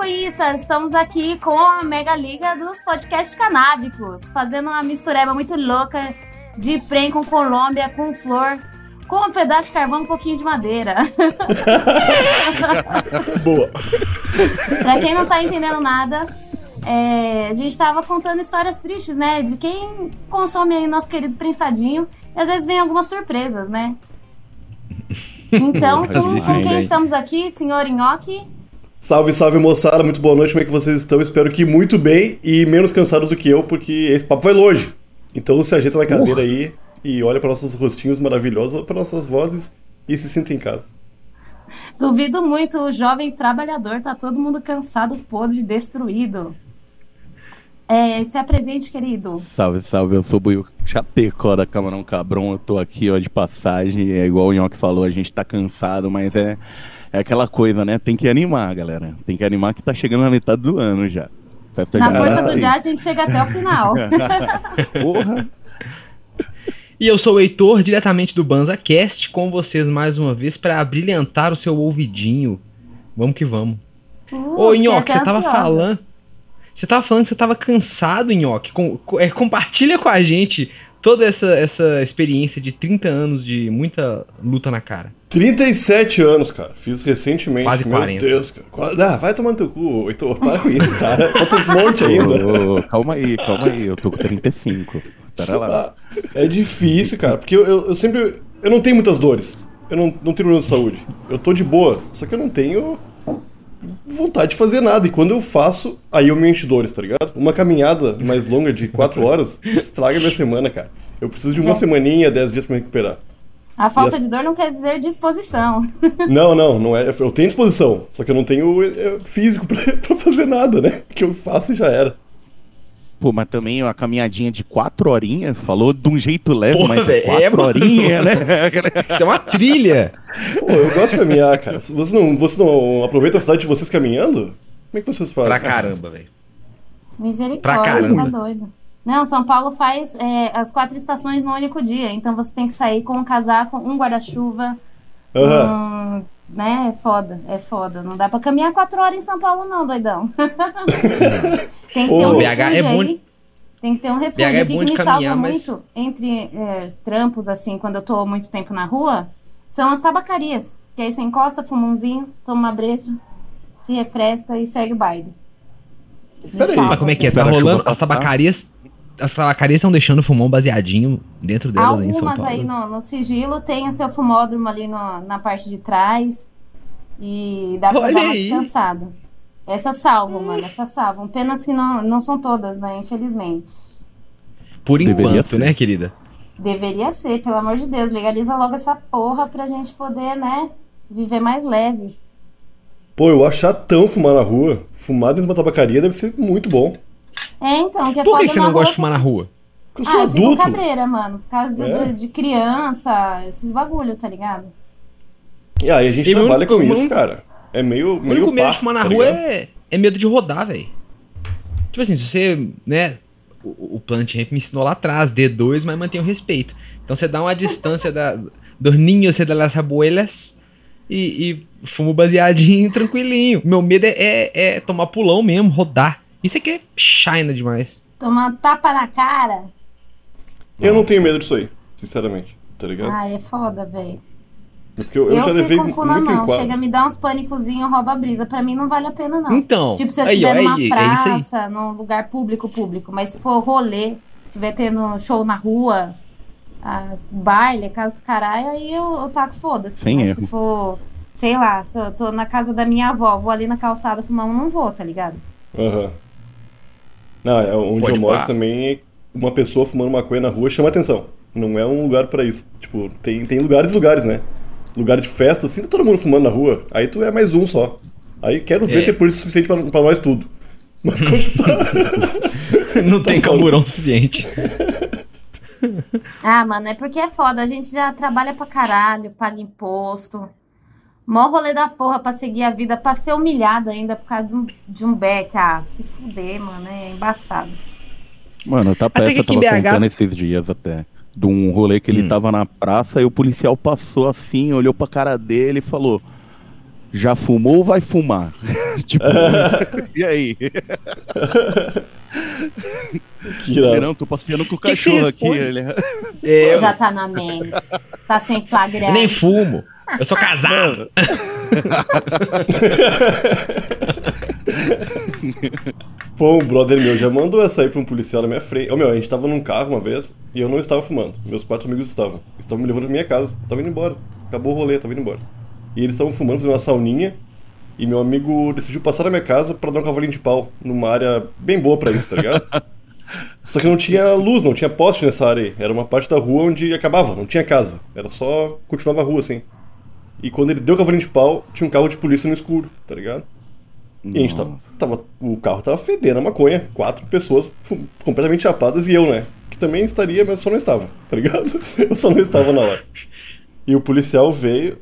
maconhistas! Estamos aqui com a Mega Liga dos podcasts canábicos, fazendo uma mistureba muito louca de prem com Colômbia, com flor, com um pedaço de carvão e um pouquinho de madeira. Boa. pra quem não tá entendendo nada, é, a gente tava contando histórias tristes, né? De quem consome aí nosso querido prensadinho. E às vezes vem algumas surpresas, né? Então, com, com quem estamos aqui, senhor Nhoque? Salve, salve moçada, muito boa noite, como é que vocês estão? Espero que muito bem e menos cansados do que eu, porque esse papo vai longe. Então se ajeita na cadeira uh. aí e olha para nossos rostinhos maravilhosos, para nossas vozes e se sinta em casa. Duvido muito, o jovem trabalhador tá todo mundo cansado, podre, destruído. É, se apresente, querido. Salve, salve, eu sou o Buiu Chapecó da Camarão Cabron, eu tô aqui ó, de passagem, é igual o Nhoque falou, a gente tá cansado, mas é, é aquela coisa, né? Tem que animar, galera. Tem que animar que tá chegando na metade do ano já. Festa na força do dia a gente chega até o final. Porra! E eu sou o Heitor, diretamente do BanzaCast, com vocês mais uma vez para brilhantar o seu ouvidinho. Vamos que vamos. Uh, Ô, Nhoque, você tava falando. Você tava falando que você tava cansado, Nhoque. Com, é, compartilha com a gente toda essa, essa experiência de 30 anos de muita luta na cara. 37 anos, cara. Fiz recentemente. Quase Meu 40. Deus, cara. Ah, vai tomando teu cu, Heitor. Para com isso, cara. Falta um monte ainda. Ô, ô, calma aí, calma aí. Eu tô com 35. Pera lá. É difícil, cara. Porque eu, eu, eu sempre. Eu não tenho muitas dores. Eu não, não tenho problema de saúde. Eu tô de boa. Só que eu não tenho vontade de fazer nada. E quando eu faço, aí eu me encho dores, tá ligado? Uma caminhada mais longa de 4 horas estraga minha semana, cara. Eu preciso de uma é. semaninha, 10 dias pra me recuperar. A falta as... de dor não quer dizer disposição. Não, não, não é. Eu tenho disposição, só que eu não tenho é, físico pra, pra fazer nada, né? O que eu faço e já era. Pô, mas também uma caminhadinha de quatro horinhas, falou de um jeito leve, Porra, mas é quatro é, horinhas, né? Isso é uma trilha. Pô, eu gosto de caminhar, cara. Você não, você não aproveita a cidade de vocês caminhando? Como é que vocês fazem? Pra caramba, velho. Misericórdia, pra caramba. tá doido. Não, São Paulo faz é, as quatro estações no único dia, então você tem que sair com um casaco, um guarda-chuva, uhum. um, né? É foda, é foda. Não dá pra caminhar quatro horas em São Paulo, não, doidão. tem que ter um BH é bom. Aí. Tem que ter um refúgio. BH é bom o que, me salva mas... muito entre é, trampos, assim, quando eu tô muito tempo na rua, são as tabacarias. Que aí você encosta, fuma umzinho, toma uma breja, se refresca e segue o baile. Peraí, mas como é que é? Tá rolando as tabacarias as tabacarias estão deixando fumar um baseadinho dentro delas Algumas em São Paulo. aí no, no, sigilo tem o seu fumódromo ali no, na parte de trás. E dá pra Olha dar uma aí. descansada. Essas salvam, mano. Essas salvam. Pena que não, não são todas, né? Infelizmente. Por enquanto, né, querida? Deveria ser, pelo amor de Deus. Legaliza logo essa porra pra gente poder, né? Viver mais leve. Pô, eu acho chatão fumar na rua. Fumar dentro de uma tabacaria deve ser muito bom. É, então. Que é Por que, você não gosta de fumar na rua? Porque eu sou ah, adulto. Eu fico cabreira, mano. Por causa de, é. de, de criança, esses bagulho, tá ligado? E aí a gente e trabalha com isso, cara. É meio. O meio único medo de fumar na tá rua é, é medo de rodar, velho. Tipo assim, se você, né, o, o Plant Ramp me ensinou lá atrás, D2, mas mantém o respeito. Então você dá uma distância da, dos ninhos e das abuelas e, e fumo baseadinho tranquilinho. Meu medo é, é, é, tomar pulão mesmo, rodar. Isso aqui é china demais. Tomar tapa na cara. Eu não tenho medo disso aí, sinceramente, tá ligado? Ah, é foda, velho. Porque eu, eu, eu já levei com muito na mão. Chega a me dar uns pânicozinhos, rouba a brisa. Pra mim não vale a pena, não. Então. Tipo, se eu estiver numa aí, praça, é num lugar público, público. Mas se for rolê, tiver tendo show na rua, a, baile, casa do caralho, aí eu, eu taco foda-se. Mas erro. se for, sei lá, tô, tô, na casa da minha avó, vou ali na calçada fumar um, não vou, tá ligado? Aham. Uhum. Não, é onde Pode eu moro também, uma pessoa fumando maconha na rua chama atenção. Não é um lugar para isso. Tipo, tem, tem lugares e lugares, né? lugar de festa, assim, tá todo mundo fumando na rua. Aí tu é mais um só. Aí quero ver é. ter polícia suficiente pra, pra nós tudo. Mas quando tu tá. Não tá tem camburão suficiente. ah, mano, é porque é foda. A gente já trabalha pra caralho, paga imposto. Mó rolê da porra pra seguir a vida, pra ser humilhada ainda por causa de um, de um beck. Ah, se fuder, mano, é embaçado. Mano, tá peça tava BH... contando esses dias até de um rolê que ele hum. tava na praça e o policial passou assim, olhou pra cara dele e falou: Já fumou ou vai fumar? tipo, e aí? Que. Não, tô passeando com o Que que cachorro aqui. Ele... É, Já tá na mente. Tá sem flagrante. eu nem fumo. Eu sou casado. Pô, um brother meu já mandou essa aí pra um policial na minha frente. Ô meu, a gente tava num carro uma vez e eu não estava fumando. Meus quatro amigos estavam. Eles estavam me levando pra minha casa. Tava indo embora. Acabou o rolê, tava indo embora. E eles estavam fumando, fazendo uma sauninha. E meu amigo decidiu passar na minha casa pra dar um cavalinho de pau. Numa área bem boa pra isso, tá ligado? Só que não tinha luz, não tinha poste nessa área aí. Era uma parte da rua onde acabava, não tinha casa. Era só. continuava a rua assim. E quando ele deu o cavalinho de pau, tinha um carro de polícia no escuro, tá ligado? E a gente tava, tava- O carro tava fedendo a maconha. Quatro pessoas completamente chapadas e eu, né? Que também estaria, mas só não estava, tá ligado? Eu só não estava na hora. E o policial veio,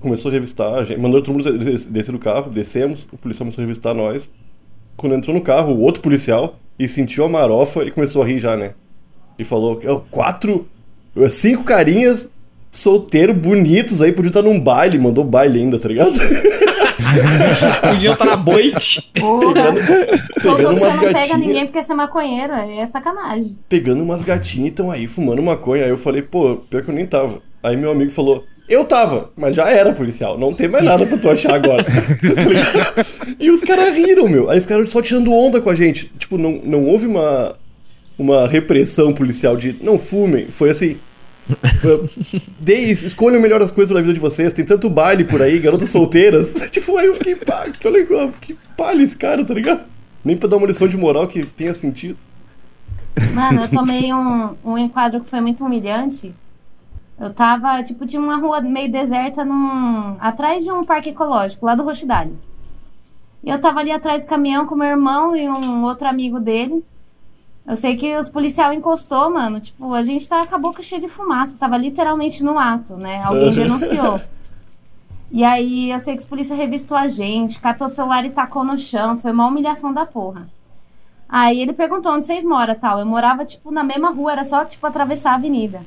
começou a revistar, a gente, mandou todo mundo des- descer do carro, descemos, o policial começou a revistar nós. Quando entrou no carro, o outro policial, e sentiu a marofa e começou a rir já, né? E falou, "Ó, quatro, cinco carinhas solteiro, bonitos aí, podiam estar num baile, mandou baile ainda, tá ligado? Podia estar na boite. Porra. pegando Soltou que você umas não pega gatinhas. ninguém porque você é maconheiro. É sacanagem. pegando umas gatinhas e tão aí fumando maconha. Aí eu falei, pô, pior que eu nem tava. Aí meu amigo falou, eu tava, mas já era policial, não tem mais nada pra tu achar agora. E os caras riram, meu. Aí ficaram só tirando onda com a gente. Tipo, não, não houve uma, uma repressão policial de não fumem. Foi assim. Escolham melhor as coisas da vida de vocês. Tem tanto baile por aí, garotas solteiras. tipo, aí eu fiquei, pá, que legal, que palha esse cara, tá ligado? Nem pra dar uma lição de moral que tenha sentido. Mano, eu tomei um, um enquadro que foi muito humilhante. Eu tava, tipo, tinha uma rua meio deserta num, atrás de um parque ecológico, lá do Rochidale. E eu tava ali atrás do caminhão com meu irmão e um outro amigo dele. Eu sei que os policial encostou, mano. Tipo, a gente tava com a boca cheia de fumaça. Tava literalmente no ato, né? Alguém denunciou. E aí, eu sei que os polícia revistou a gente, catou o celular e tacou no chão. Foi uma humilhação da porra. Aí ele perguntou onde vocês moram tal. Eu morava, tipo, na mesma rua, era só, tipo, atravessar a avenida.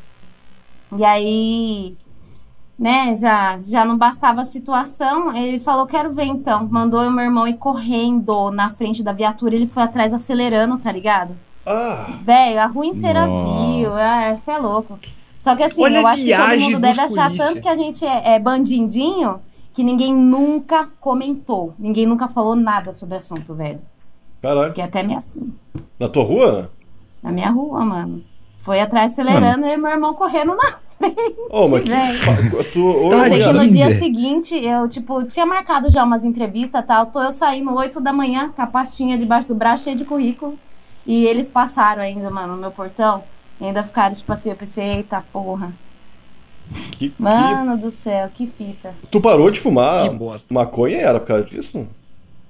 E aí, né, já, já não bastava a situação. Ele falou, quero ver então. Mandou eu meu irmão ir correndo na frente da viatura. Ele foi atrás acelerando, tá ligado? Ah! Véi, a rua inteira Nossa. viu. Ah, você é louco. Só que assim, Olha eu acho que todo mundo deve achar polícia. tanto que a gente é, é bandidinho que ninguém nunca comentou. Ninguém nunca falou nada sobre o assunto, velho. Caralho. Porque até me assim. Na tua rua? Na minha rua, mano. Foi atrás acelerando e meu irmão correndo na frente. Oh, mas que. velho. Tu, ô, Eu sei que no dia seguinte, eu, tipo, tinha marcado já umas entrevistas e tal. Tô eu saindo 8 da manhã, com a pastinha debaixo do braço, cheia de currículo. E eles passaram ainda, mano, no meu portão. E ainda ficaram, tipo assim, eu pensei, eita porra. que, que- Mano do céu, que fita. Tu parou de fumar Que bosta. maconha era por causa disso?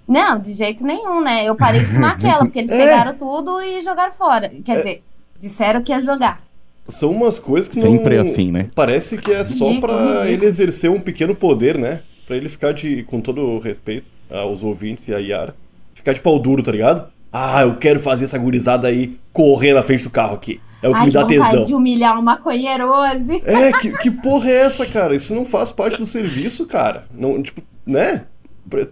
Não, de jeito nenhum, né? Eu parei de fumar aquela, porque eles É. pegaram tudo e jogaram fora. Quer dizer, disseram que ia jogar. São umas coisas que não. Sempre assim, né? Parece que é só Ridículo, pra ridículo. ele exercer um pequeno poder, né? Pra ele ficar de. Com todo o respeito aos ouvintes e a Yara. Ficar de pau duro, tá ligado? Ah, eu quero fazer essa gurizada aí correr na frente do carro aqui. É o que Ai, me dá vontade tesão. de humilhar um maconheiro hoje. É, que, que porra é essa, cara? Isso não faz parte do serviço, cara. Não, tipo, né?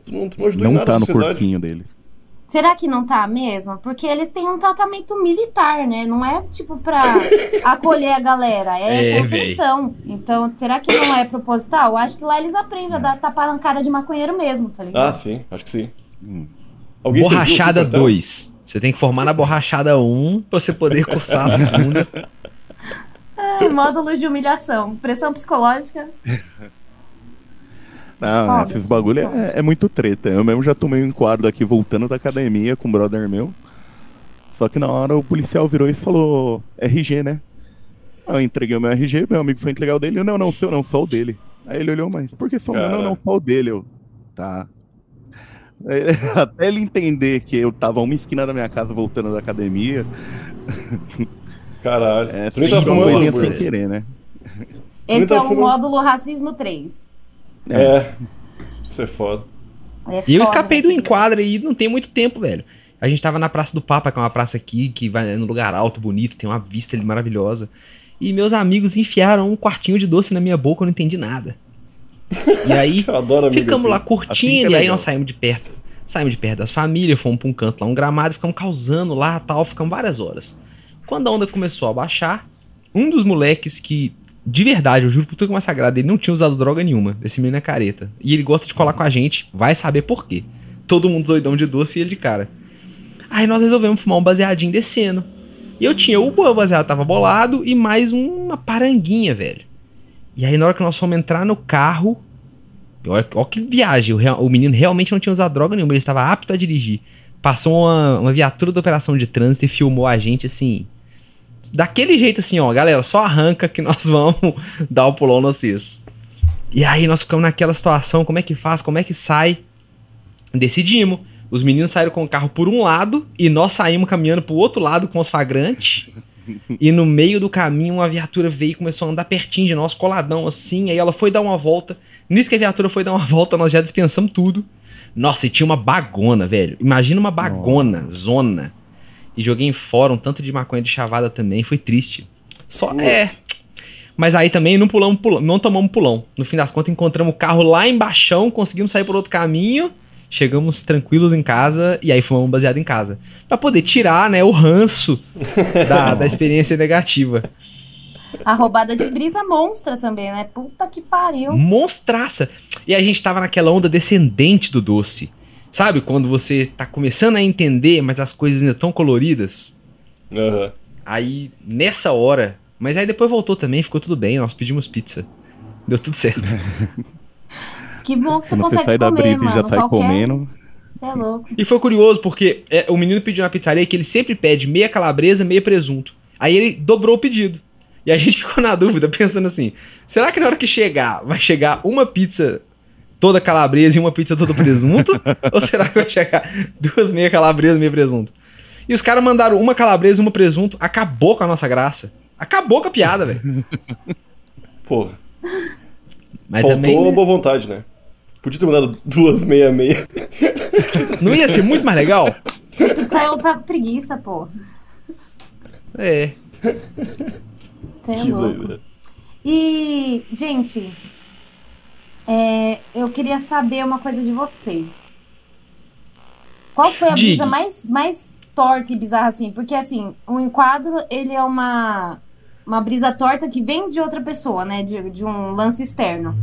Tu não, tu não ajudou Não nada tá no corpinho deles. Será que não tá mesmo? Porque eles têm um tratamento militar, né? Não é tipo pra acolher a galera, é, É, contenção. Então, será que não é proposital? Acho que lá eles aprendem a dar tapar na cara de maconheiro mesmo, tá Ah, ligado? sim, acho que sim. Hum. Alguém Borrachada no quartel? 2. Você tem que formar na borrachada 1 pra você poder cursar a segunda. Ah, módulos de humilhação, pressão psicológica. Não, Foda. esses bagulho é, é muito treta. Eu mesmo já tomei um enquadro aqui voltando da academia com um brother meu. Só que na hora o policial virou e falou RG, né? Aí Eu entreguei o meu RG, meu amigo foi entregar o dele. Eu, não, não, seu não, só o dele. Aí ele olhou, mas por que só o meu? Não, não, só o dele. Eu, tá. Até ele entender que eu tava uma esquina da minha casa voltando da academia. Caralho. É, tu nem tá sempre uma fumando, coisinha Bruno. sem querer, né? Esse é o módulo racismo 3. É. Isso é foda. É E eu escapei do né? enquadro aí não tem muito tempo, velho. A gente tava na Praça do Papa, que é uma praça aqui, que vai num lugar alto, bonito, tem uma vista ali maravilhosa. E meus amigos enfiaram um quartinho de doce na minha boca, eu não entendi nada. E aí, ficamos assim. lá Assim curtindo, que é e aí nós saímos de perto. Saímos de perto das famílias, fomos pra um canto lá, um gramado, ficamos causando lá tal, ficamos várias horas. Quando a onda começou a baixar, um dos moleques que, de verdade, eu juro por tudo que é mais sagrado, ele não tinha usado droga nenhuma. Esse menino é careta. E ele gosta de colar com a gente, vai saber por quê. Todo mundo doidão de doce e ele de cara. Aí nós resolvemos fumar um baseadinho descendo. E eu tinha o baseado tava bolado e mais uma paranguinha, velho. E aí na hora que nós fomos entrar no carro, olha, olha que viagem, o, o, menino realmente não tinha usado droga nenhuma, ele estava apto a dirigir. Passou uma, uma viatura da operação de trânsito e filmou a gente assim, daquele jeito assim, ó, galera, só arranca que nós vamos dar o pulão no CIS. E aí nós ficamos naquela situação, como é que faz, como é que sai? Decidimos. Os meninos saíram com o carro por um lado e nós saímos caminhando pro outro lado com os flagrantes. e no meio do caminho uma viatura veio e começou a andar pertinho de nós, coladão assim. Aí ela foi dar uma volta. Nisso que a viatura foi dar uma volta, nós já dispensamos tudo. Nossa, e tinha uma bagona, velho. Imagina uma bagona, Nossa. zona. E joguei em fora um tanto de maconha de chavada também. Foi triste. Só é. Mas aí também não pulamos, pulamos, não tomamos pulão. No fim das contas, encontramos o carro lá embaixo, conseguimos sair por outro caminho. Chegamos tranquilos em casa e aí fumamos baseado em casa. para poder tirar, né, o ranço da, da experiência negativa. A roubada de brisa monstra também, né? Puta que pariu. Monstraça. E a gente tava naquela onda descendente do doce. Sabe? Quando você tá começando a entender, mas as coisas ainda tão coloridas. Uhum. Aí, nessa hora. Mas aí depois voltou também, ficou tudo bem. Nós pedimos pizza. Deu tudo certo. Que bom que tu Quando consegue você sai da brisa mano, e já sai qualquer... comendo. Você é louco. E foi curioso, porque é, o menino pediu na pizzaria que ele sempre pede meia calabresa, meia presunto. Aí ele dobrou o pedido. E a gente ficou na dúvida, pensando assim: será que na hora que chegar, vai chegar uma pizza toda calabresa e uma pizza toda presunto? ou será que vai chegar duas meia calabresa e meia presunto? E os caras mandaram uma calabresa e uma presunto, acabou com a nossa graça. Acabou com a piada, velho. Porra. Mas Faltou também, né? boa vontade, né? Podia ter mandado duas meia meia. Não ia ser muito mais legal? Pizzaiolo tá preguiça, pô. É. Tem que louco. E, gente, é, eu queria saber uma coisa de vocês. Qual foi a Digue. brisa mais, mais torta e bizarra, assim? Porque, assim, o enquadro, ele é uma, uma brisa torta que vem de outra pessoa, né? De, de um lance externo.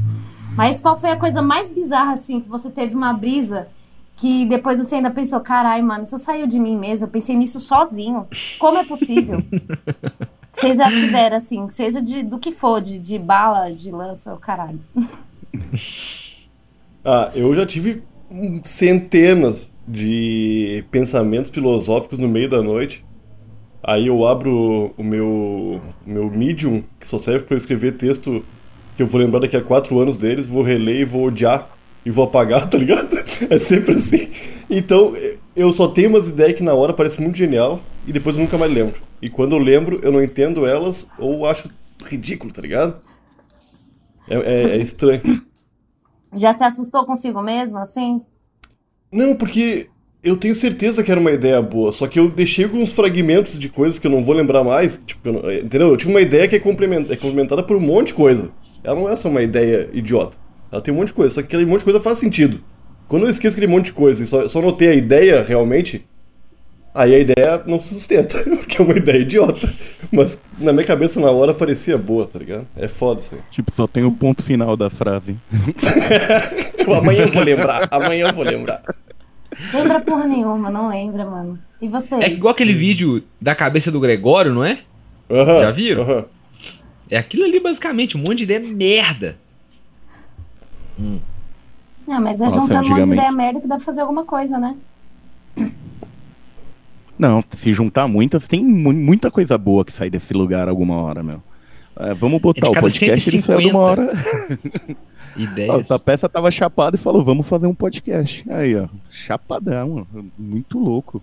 Mas qual foi a coisa mais bizarra, assim, que você teve uma brisa que depois você ainda pensou, carai, mano, isso saiu de mim mesmo, eu pensei nisso sozinho. Como é possível? Vocês já tiveram, assim, seja de, do que for, de, de bala, de lança, o caralho. ah, eu já tive centenas de pensamentos filosóficos no meio da noite. Aí eu abro o meu, o meu Medium, que só serve para escrever texto que eu vou lembrar daqui a quatro anos deles, vou reler e vou odiar e vou apagar, tá ligado? É sempre assim. Então, eu só tenho umas ideias que na hora parecem muito genial e depois eu nunca mais lembro. E quando eu lembro, eu não entendo elas ou acho ridículo, tá ligado? É, é, é estranho. Já se assustou consigo mesmo, assim? Não, porque eu tenho certeza que era uma ideia boa, só que eu deixei alguns fragmentos de coisas que eu não vou lembrar mais. Tipo, eu, entendeu? Eu tive uma ideia que é, é complementada por um monte de coisa. Ela não é só uma ideia idiota. Ela tem um monte de coisa, só que aquele monte de coisa faz sentido. Quando eu esqueço aquele monte de coisa e só, só notei a ideia realmente, aí a ideia não se sustenta, porque é uma ideia idiota. Mas na minha cabeça na hora parecia boa, tá ligado? É foda isso aí. Tipo, só tem o ponto final da frase. amanhã eu vou lembrar, amanhã eu vou lembrar. Lembra porra nenhuma, não lembra, mano. E você? É igual aquele vídeo da cabeça do Gregório, não é? Uhum, Já viram? Uhum. É aquilo ali, basicamente, um monte de ideia merda. Hum. Não, mas é Nossa, juntando um monte de ideia merda que dá pra fazer alguma coisa, né? Não, se juntar muitas, tem muita coisa boa que sai desse lugar alguma hora, meu. É, vamos botar é o podcast 150 ele saiu uma hora. Ideias. A peça tava chapada e falou, vamos fazer um podcast. Aí, ó, chapadão, muito louco.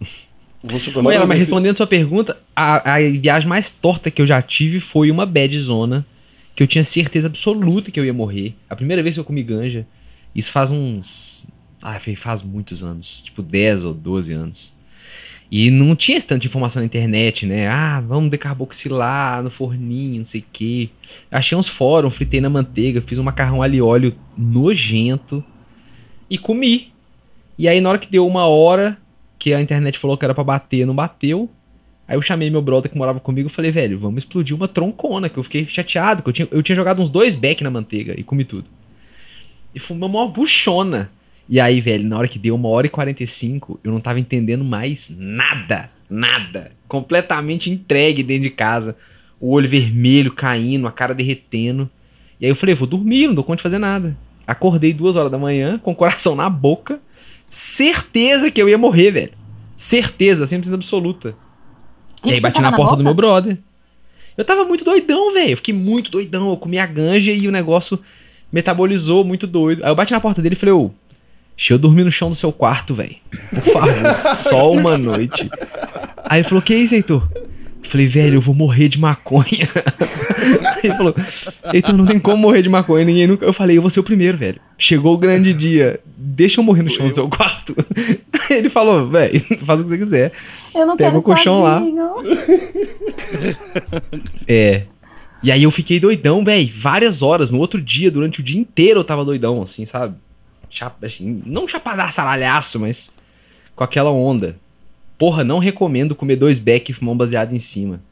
Olha, mas respondendo sua pergunta, a, a viagem mais torta que eu já tive foi uma bad zona, que eu tinha certeza absoluta que eu ia morrer. A primeira vez que eu comi ganja, isso faz uns. Ah, faz muitos anos, tipo 10 ou 12 anos. E não tinha esse tanto de informação na internet, né? Ah, vamos decarboxilar no forninho, não sei o quê. Achei uns fóruns, fritei na manteiga, fiz um macarrão ali óleo nojento e comi. E aí, na hora que deu uma hora, que a internet falou que era pra bater, não bateu. Aí eu chamei meu brother que morava comigo e falei, velho, vamos explodir uma troncona, que eu fiquei chateado, que eu tinha, eu tinha jogado uns dois back na manteiga e comi tudo. E foi uma buchona. E aí, velho, na hora que deu uma hora e 45, eu não tava entendendo mais nada. Nada. Completamente entregue dentro de casa. O olho vermelho caindo, a cara derretendo. E aí eu falei, vou dormir, não dou conta de fazer nada. Acordei duas horas da manhã, com o coração na boca. Certeza que eu ia morrer, velho. Certeza, 100% absoluta. Que e aí bati na, na porta boca? do meu brother. Eu tava muito doidão, velho. Eu fiquei muito doidão. Eu comi a ganja e o negócio metabolizou muito doido. Aí eu bati na porta dele e falei, ô, deixa eu dormir no chão do seu quarto, velho. Por favor, só uma noite. Aí ele falou, que isso, Heitor? Falei, velho, eu vou morrer de maconha. ele falou, Heitor, não tem como morrer de maconha, ninguém nunca. Eu falei, eu vou ser o primeiro, velho. Chegou o grande dia, deixa eu morrer no chão do seu quarto. ele falou, velho, faz o que você quiser. Eu não Pega quero o colchão lá. é. E aí eu fiquei doidão, velho, várias horas. No outro dia, durante o dia inteiro eu tava doidão, assim, sabe? Chapa, assim, não chapadaço saralhaço, mas com aquela onda. Porra, não recomendo comer dois beck e fumar um baseado em cima.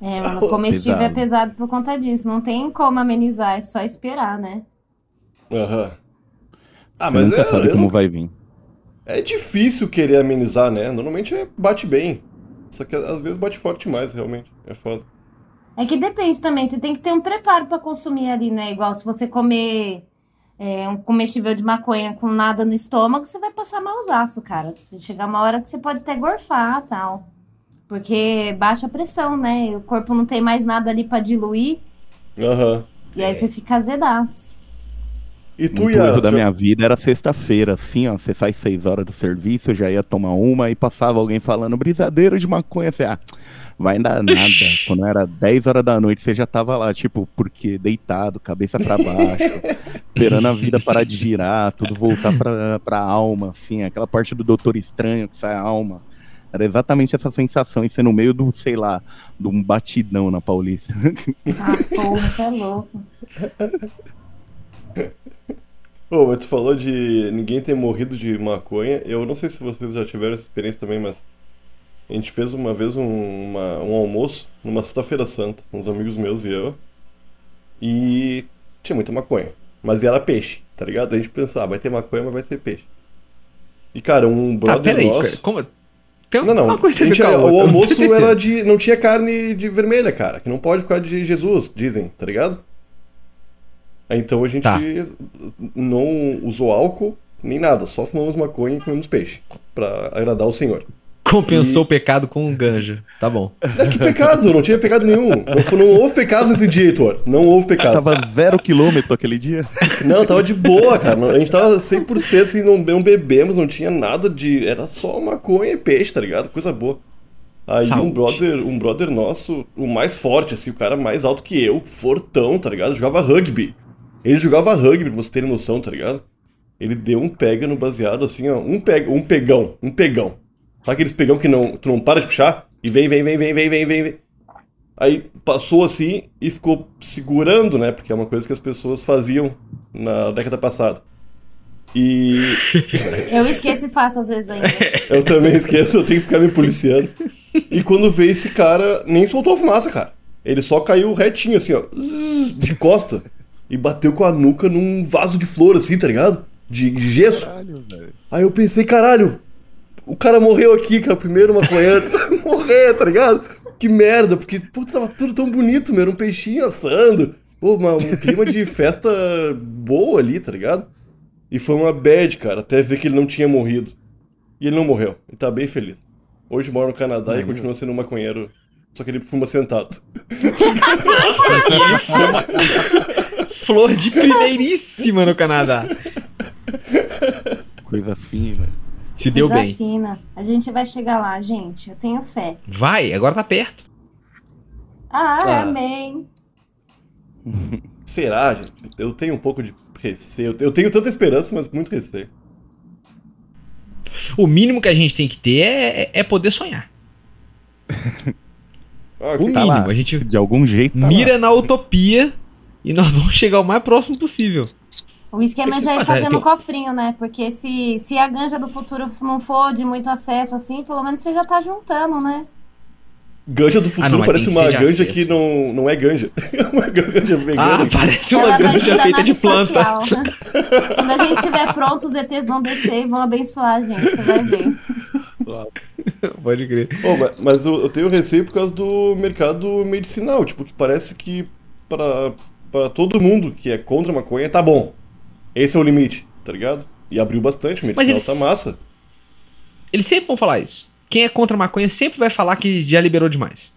É, mano, comestível é pesado. é pesado por conta disso. Não tem como amenizar, é só esperar, né? Aham. Uhum. Ah, Você mas nunca é, sabe como não... vai vir. É difícil querer amenizar, né? Normalmente é, bate bem. Só que às vezes bate forte demais, realmente. É foda. É que depende também. Você tem que ter um preparo para consumir ali, né? Igual se você comer é, um comestível de maconha com nada no estômago, você vai passar malzaço, cara. Chegar uma hora que você pode até gorfar tal. Porque baixa pressão, né? O corpo não tem mais nada ali para diluir. Aham. Uhum. E aí você fica azedaço. E tu, ia... O erro da minha vida era sexta-feira, assim, ó. Você sai seis horas do serviço, eu já ia tomar uma e passava alguém falando brisadeiro de maconha. Você, ah, vai dar nada. Quando era 10 horas da noite, você já tava lá, tipo, porque deitado, cabeça para baixo, esperando a vida parar de girar, tudo voltar pra, pra alma, assim, aquela parte do Doutor Estranho que sai a alma. Era exatamente essa sensação, isso no meio do, sei lá, de um batidão na Paulista. Ah, porra, você é louco. Pô, mas tu falou de ninguém ter morrido de maconha. Eu não sei se vocês já tiveram essa experiência também, mas a gente fez uma vez um, uma, um almoço numa sexta-feira santa, uns amigos meus e eu. E tinha muita maconha. Mas era peixe, tá ligado? A gente pensou, ah, vai ter maconha, mas vai ser peixe. E, cara, um tá, brother tá, peraí, nosso... Como... Tem não, não. Coisa gente, o almoço era de... Não tinha carne de vermelha, cara. Que não pode por causa de Jesus, dizem, tá ligado? Então a gente tá. não usou álcool, nem nada. Só fumamos maconha e comemos peixe. para agradar o Senhor. Compensou e... o pecado com um ganja. Tá bom. É, que pecado? Não tinha pecado nenhum. Não, não houve pecados nesse dia, Heitor. Não houve pecado. Tava zero quilômetro aquele dia. Não, tava de boa, cara. A gente tava 100% assim, não, não bebemos, não tinha nada de... Era só maconha e peixe, tá ligado? Coisa boa. Aí um brother, um brother nosso, o mais forte, assim, o cara mais alto que eu, fortão, tá ligado? Jogava rugby. Ele jogava rugby, pra você ter noção, tá ligado? Ele deu um pega no baseado, assim, ó. Um, pega, um pegão, um pegão. Sabe aqueles pegão que não, tu não para de puxar? E vem, vem, vem, vem, vem, vem, vem, vem. Aí passou assim e ficou segurando, né? Porque é uma coisa que as pessoas faziam na década passada. E. Eu esqueço e faço às vezes ainda. Eu também esqueço, eu tenho que ficar me policiando. E quando veio esse cara, nem soltou a fumaça, cara. Ele só caiu retinho, assim, ó, de costa. E bateu com a nuca num vaso de flor, assim, tá ligado? De gesso. Caralho, Aí eu pensei, caralho, o cara morreu aqui, cara, primeiro maconheiro. Morrer, tá ligado? Que merda, porque, putz, tava tudo tão bonito, meu. Era um peixinho assando. Pô, uma, um clima de festa boa ali, tá ligado? E foi uma bad, cara, até ver que ele não tinha morrido. E ele não morreu. E tá bem feliz. Hoje mora no Canadá e continua sendo um maconheiro. Só que ele fuma sentado. Nossa, ele fuma. Flor de primeiríssima no Canadá. Coisa fina. Se deu Coisa bem. fina. A gente vai chegar lá, gente. Eu tenho fé. Vai, agora tá perto. Ah, ah. amém. Será, gente? Eu tenho um pouco de receio. Eu tenho tanta esperança, mas muito receio. O mínimo que a gente tem que ter é, é poder sonhar. Ah, o tá mínimo. Lá. A gente de algum jeito tá mira lá. na utopia e nós vamos chegar o mais próximo possível. O esquema é já ir fazendo cofrinho, né? Porque se, se a ganja do futuro não for de muito acesso assim, pelo menos você já tá juntando, né? Ganja do futuro ah, não, parece uma ganja acesso. que não, não é ganja. É uma ganja vegana. Ah, parece uma Ela ganja feita de planta. Né? Quando a gente estiver pronto, os ETs vão descer e vão abençoar a gente, você vai ver. Pode crer. Oh, mas eu, eu, tenho receio por causa do mercado medicinal, tipo, que parece que para, para todo mundo que é contra a maconha, tá bom. Esse é o limite, tá ligado? E abriu bastante, medicinal eles, tá massa. Eles sempre vão falar isso quem é contra a maconha sempre vai falar que já liberou demais.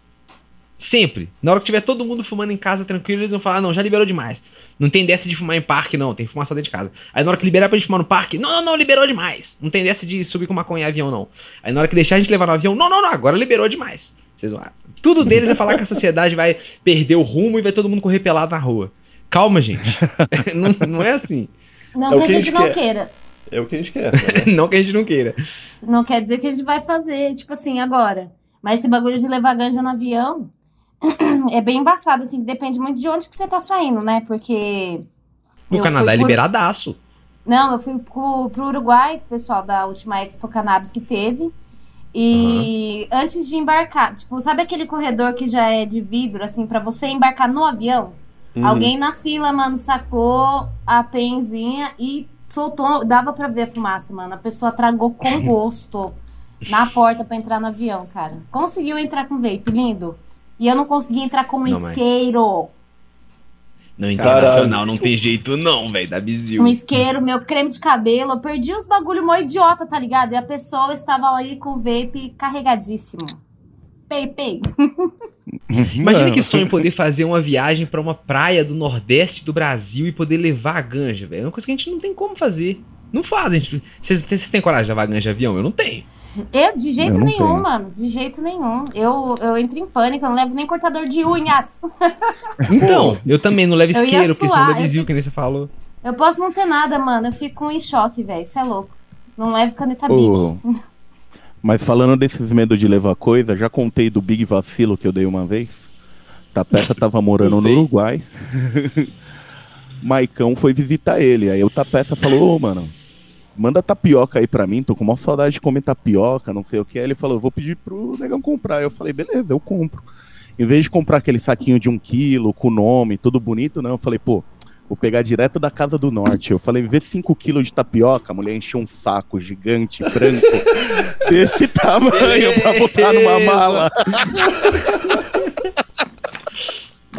Sempre. Na hora que tiver todo mundo fumando em casa tranquilo, eles vão falar: ah, não, já liberou demais. Não tem dessa de fumar em parque, não. Tem que fumar só dentro de casa. Aí na hora que liberar pra gente fumar no parque, não, não, não, liberou demais. Não tem dessa de subir com maconha em avião, não. Aí na hora que deixar a gente levar no avião, não, não, não, agora liberou demais. Vocês vão. Tudo deles é falar que a sociedade vai perder o rumo e vai todo mundo correr pelado na rua. Calma, gente. não, não é assim. Não é que a gente, gente não quer. queira. É o que a gente quer. Né? não que a gente não queira. Não quer dizer que a gente vai fazer, tipo assim, agora. Mas esse bagulho de levar ganja no avião é bem embaçado, assim, depende muito de onde que você tá saindo, né? Porque. No Canadá é por... liberadaço. Não, eu fui pro, pro Uruguai, pessoal da última Expo Cannabis que teve. E uhum. antes de embarcar, tipo, sabe aquele corredor que já é de vidro, assim, para você embarcar no avião? Uhum. Alguém na fila, mano, sacou a penzinha e soltou, dava pra ver a fumaça, mano. A pessoa tragou com gosto na porta para entrar no avião, cara. Conseguiu entrar com vape, lindo. E eu não consegui entrar com um isqueiro. Não, internacional Caralho. não tem jeito não, velho, da bizil. Um isqueiro, meu creme de cabelo, eu perdi uns bagulho mó idiota, tá ligado? E a pessoa estava ali com o vape carregadíssimo. Pei, pei. Imagina que sonho poder fazer uma viagem para uma praia do Nordeste do Brasil e poder levar a ganja, velho. É uma coisa que a gente não tem como fazer. Não faz, gente. Vocês, vocês têm coragem de levar a ganja de avião? Eu não tenho. Eu, de jeito eu nenhum, tenho. mano. De jeito nenhum. Eu, eu entro em pânico, eu não levo nem cortador de unhas. Então, eu também não levo isqueiro, porque senão da vizinho, que nem você falou. Eu posso não ter nada, mano. Eu fico em choque, velho. Isso é louco. Não levo caneta oh. Bic. Mas falando desses medos de levar coisa, já contei do big vacilo que eu dei uma vez. Tapeça tava morando no Uruguai. Maicão foi visitar ele. Aí o Tapeça falou, ô, oh, mano, manda tapioca aí pra mim, tô com uma saudade de comer tapioca, não sei o que. Aí ele falou, vou pedir pro negão comprar. Eu falei, beleza, eu compro. Em vez de comprar aquele saquinho de um quilo, com nome, tudo bonito, não, eu falei, pô, Vou pegar direto da Casa do Norte. Eu falei, vê 5 quilos de tapioca. A mulher encheu um saco gigante, branco, desse tamanho pra botar numa mala.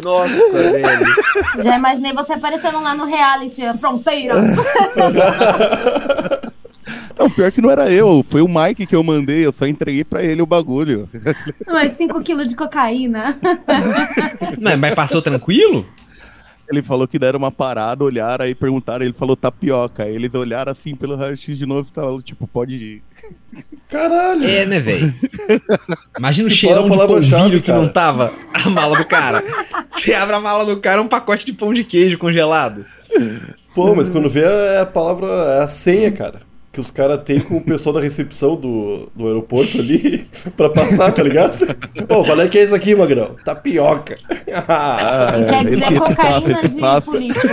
Nossa, velho. Já imaginei você aparecendo lá no reality, Fronteiras. Não, pior que não era eu, foi o Mike que eu mandei, eu só entreguei pra ele o bagulho. Mas 5 quilos de cocaína. Mas, mas passou tranquilo? Ele falou que deram uma parada, olharam, aí perguntaram, ele falou tapioca. Aí eles olharam assim pelo raio-x de novo e falaram, tipo, pode ir. Caralho! É, né, velho? Imagina o cheirão de polvilho que não tava a mala do cara. Você abre a mala do cara, é um pacote de pão de queijo congelado. Pô, mas quando vê é a palavra, é a senha, cara que os caras têm com o pessoal da recepção do, do aeroporto ali pra passar, tá ligado? Ô, qual é que é isso aqui, Magrão? Tapioca. Ah, Quer dizer cocaína de político.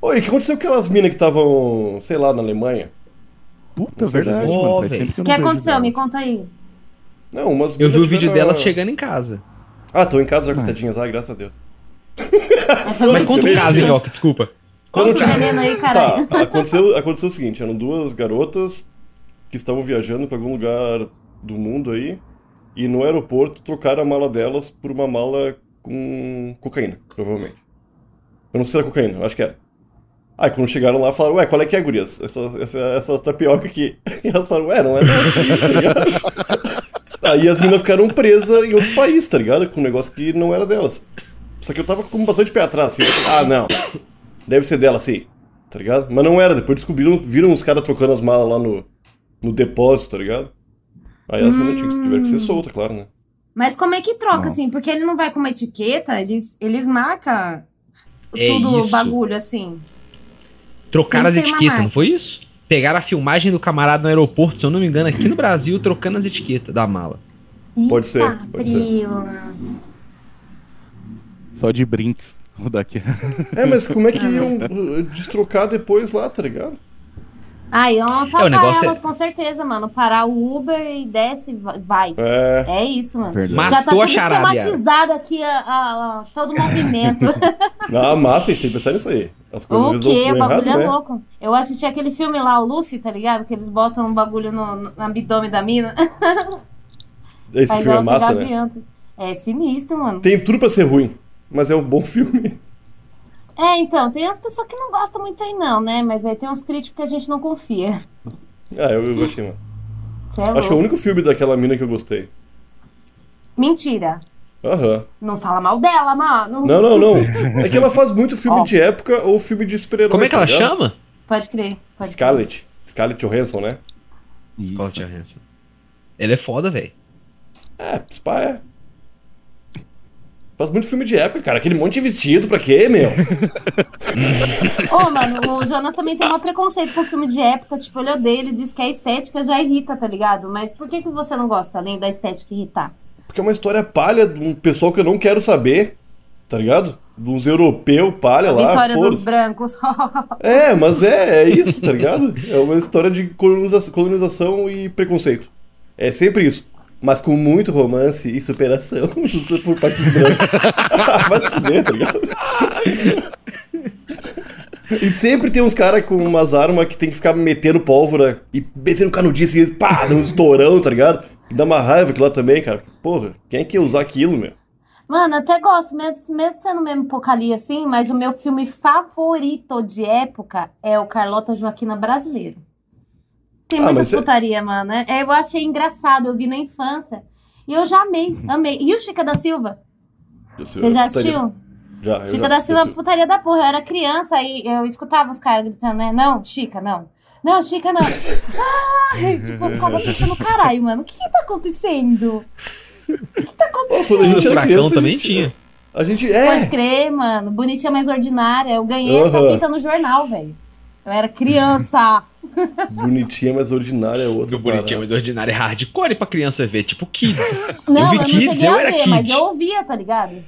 Oi, o que aconteceu com aquelas minas que estavam, sei lá, na Alemanha? Puta, verdade, oh, mano. O que aconteceu? Me conta aí. Não, umas Eu vi o vídeo delas chegando em casa. Ah, tô em casa já contadinhas. Ah, graças a Deus. Mas conta o caso, hein, desculpa. Quando veneno aí, caralho. Tá, aconteceu, aconteceu o seguinte, eram duas garotas que estavam viajando para algum lugar do mundo aí, e no aeroporto trocaram a mala delas por uma mala com cocaína, provavelmente. Eu não sei se era cocaína, acho que era. Aí quando chegaram lá, falaram, ué, qual é que é, gurias? Essa, essa, essa tapioca aqui. E elas falaram, ué, não é tá Aí as meninas ficaram presas em outro país, tá ligado? Com um negócio que não era delas. Só que eu tava com bastante pé atrás, assim. ah, não. Deve ser dela, sim. Tá ligado? Mas não era. Depois descobriram, viram os caras trocando as malas lá no, no depósito, tá ligado? Aí as hum. meninas tiveram que ser soltas, claro, né? Mas como é que troca, Nossa. assim? Porque ele não vai com uma etiqueta, eles, eles marcam é tudo o bagulho, assim. Trocaram as etiquetas, não foi isso? Pegaram a filmagem do camarada no aeroporto, se eu não me engano, aqui no Brasil, trocando as etiquetas da mala. Pode ser, pode ser. Só de brinks. O daqui. É, mas como é que iam uh, destrocar depois lá, tá ligado? Ah, iam assaltar é, negócio elas é... com certeza, mano. Parar o Uber e desce, vai. É, é isso, mano. Verdade. Já tá tudo esquematizado aqui a, a, a, todo o movimento. ah, massa, a gente tem que pensar nisso aí. As coisas o quê? O bagulho errado, é né? louco. Eu assisti aquele filme lá, o Lucy, tá ligado? Que eles botam um bagulho no, no abdômen da mina. Esse Faz filme é massa, né? É sinistro, mano. Tem tudo pra ser ruim, mas é um bom filme. É, então, tem as pessoas que não gostam muito aí não, né? Mas aí tem uns críticos que a gente não confia. Ah, eu, eu gostei, mano. É Acho que é o único filme daquela mina que eu gostei. Mentira. Aham. Não fala mal dela, mano. Não, não, não. É que ela faz muito filme oh. de época ou filme de super-herói. Como é que ela tá chama? Pode crer. Pode Scarlett. Crer. Scarlett Johansson, né? Scarlett Johansson. Ele é foda, velho. É, spa é. Faz muito filme de época, cara. Aquele monte de vestido, pra quê, meu? Ô, mano, o Jonas também tem um preconceito com filme de época. Tipo, ele odeia, ele diz que a estética já irrita, tá ligado? Mas por que, que você não gosta, além da estética irritar? Porque é uma história palha de um pessoal que eu não quero saber, tá ligado? Uns europeus palha a lá. Vitória dos brancos. é, mas é, é isso, tá ligado? É uma história de colonização, colonização e preconceito. É sempre isso mas com muito romance e superação por parte dos brancos. Vai se fuder, tá ligado? E sempre tem uns caras com umas armas que tem que ficar metendo pólvora e metendo canudice e pá, dá um estourão, tá ligado? Dá uma raiva aquilo lá também, cara. Porra, quem é que ia usar aquilo, meu? Mano, até gosto, mesmo, mesmo sendo mesmo ali assim, mas o meu filme favorito de época é o Carlota Joaquina Brasileiro. Tem ah, muita putaria, é... mano. É, eu achei engraçado, eu vi na infância. E eu já amei, uhum. amei. E o Chica da Silva? Você já assistiu? Já, Chica já, da Silva, putaria da porra. Eu era criança e eu escutava os caras gritando, né? Não, Chica, não. Não, Chica, não. Ai, tipo, eu ficava pensando, caralho, mano, o que que tá acontecendo? O que que tá acontecendo? O Furacão também tinha. A gente, é. Pode crer, mano. Bonitinha mais ordinária. Eu ganhei uhum. essa fita no jornal, velho. Eu era criança. Bonitinha, mas ordinária é outra. Bonitinha, mas ordinária é hardcore pra criança ver, tipo Kids. Não, eu vi eu Kids, eu era ver, Mas eu ouvia, tá ligado?